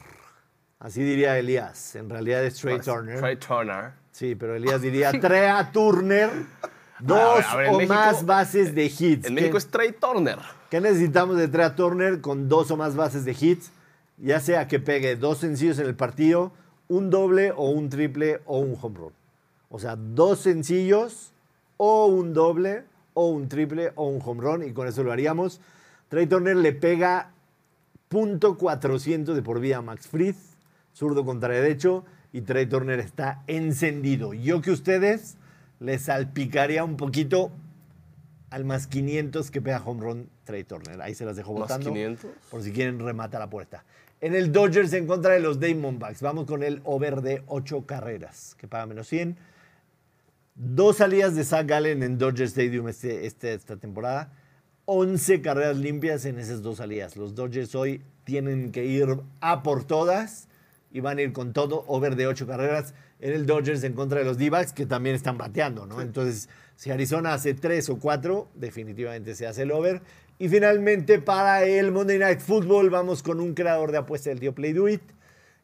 Así diría Elías. En realidad es Trey Turner. Trey Turner. Sí, pero Elías diría Trea Turner. Dos A ver, a ver, en o México- más bases de hits. En ¿Qué- México es Trey Turner. ¿Qué necesitamos de Trea Turner con dos o más bases de hits? Ya sea que pegue dos sencillos en el partido, un doble o un triple o un home run. O sea, dos sencillos o un doble o un triple o un home run y con eso lo haríamos. Trey Turner le pega punto .400 de por vida a Max Fried, zurdo contra derecho y Trey Turner está encendido. Yo que ustedes les salpicaría un poquito al más 500 que pega home run Trey Turner. Ahí se las dejo ¿Más votando. 500? Por si quieren remata la puerta. En el Dodgers en contra de los Diamondbacks. Vamos con el over de 8 carreras, que paga menos 100. Dos salidas de Zach Gallen en Dodger Stadium este, este- esta temporada. 11 carreras limpias en esas dos salidas. Los Dodgers hoy tienen que ir a por todas y van a ir con todo. Over de 8 carreras en el Dodgers en contra de los D-backs, que también están bateando, ¿no? Entonces, si Arizona hace 3 o 4, definitivamente se hace el over. Y finalmente, para el Monday Night Football, vamos con un creador de apuesta del tío Play Do It.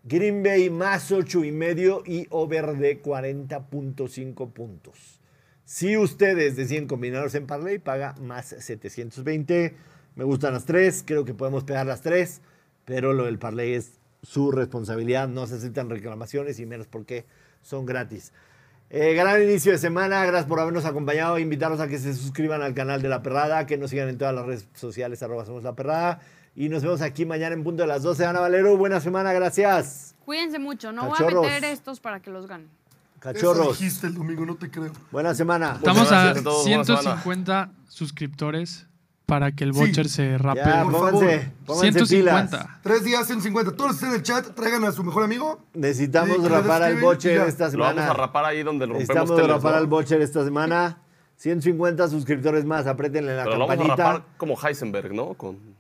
Green Bay más 8 y medio y over de 40.5 puntos. Si ustedes deciden combinarlos en parlay, paga más 720. Me gustan las tres, creo que podemos pegar las tres, pero lo del parlay es su responsabilidad. No se aceptan reclamaciones y menos porque son gratis. Eh, gran inicio de semana, gracias por habernos acompañado. Invitarlos a que se suscriban al canal de La Perrada, que nos sigan en todas las redes sociales, arroba somos La Perrada. Y nos vemos aquí mañana en punto de las 12. Ana Valero, buena semana, gracias. Cuídense mucho, no voy Cachorros. a meter estos para que los ganen. Eso Cachorros, dijiste el domingo, no te creo. buena semana. Estamos a a todos, buena semana. 150 suscriptores para que el Sí. Butcher se rape. Ya, por pónganse, favor. pónganse pilas. 150. Tres días, 150. Todos los que estén en el chat, traigan a su mejor amigo. Necesitamos Sí, rapar al ya. esta Lo vamos semana. a rapar ahí donde rompemos Necesitamos teles, rapar ¿no? al Bocher esta semana. 150 suscriptores más, apriétenle la Pero lo vamos a campanita. rapar como Heisenberg, ¿no? Con,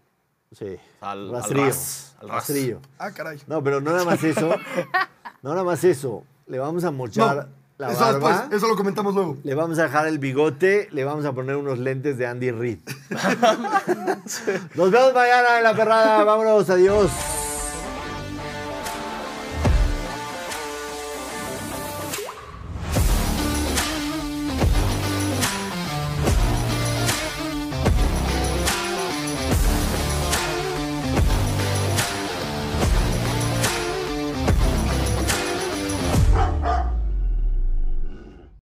Sí. al, al rastrillo. ras, al rastrillo. Ah, caray. No, pero no nada más eso. No nada más eso. Le vamos a mochar No, la eso barba. después, eso lo comentamos luego. Le vamos a dejar el bigote, le vamos a poner unos lentes de Andy Reid. Nos vemos mañana en la perrada. Vámonos, adiós.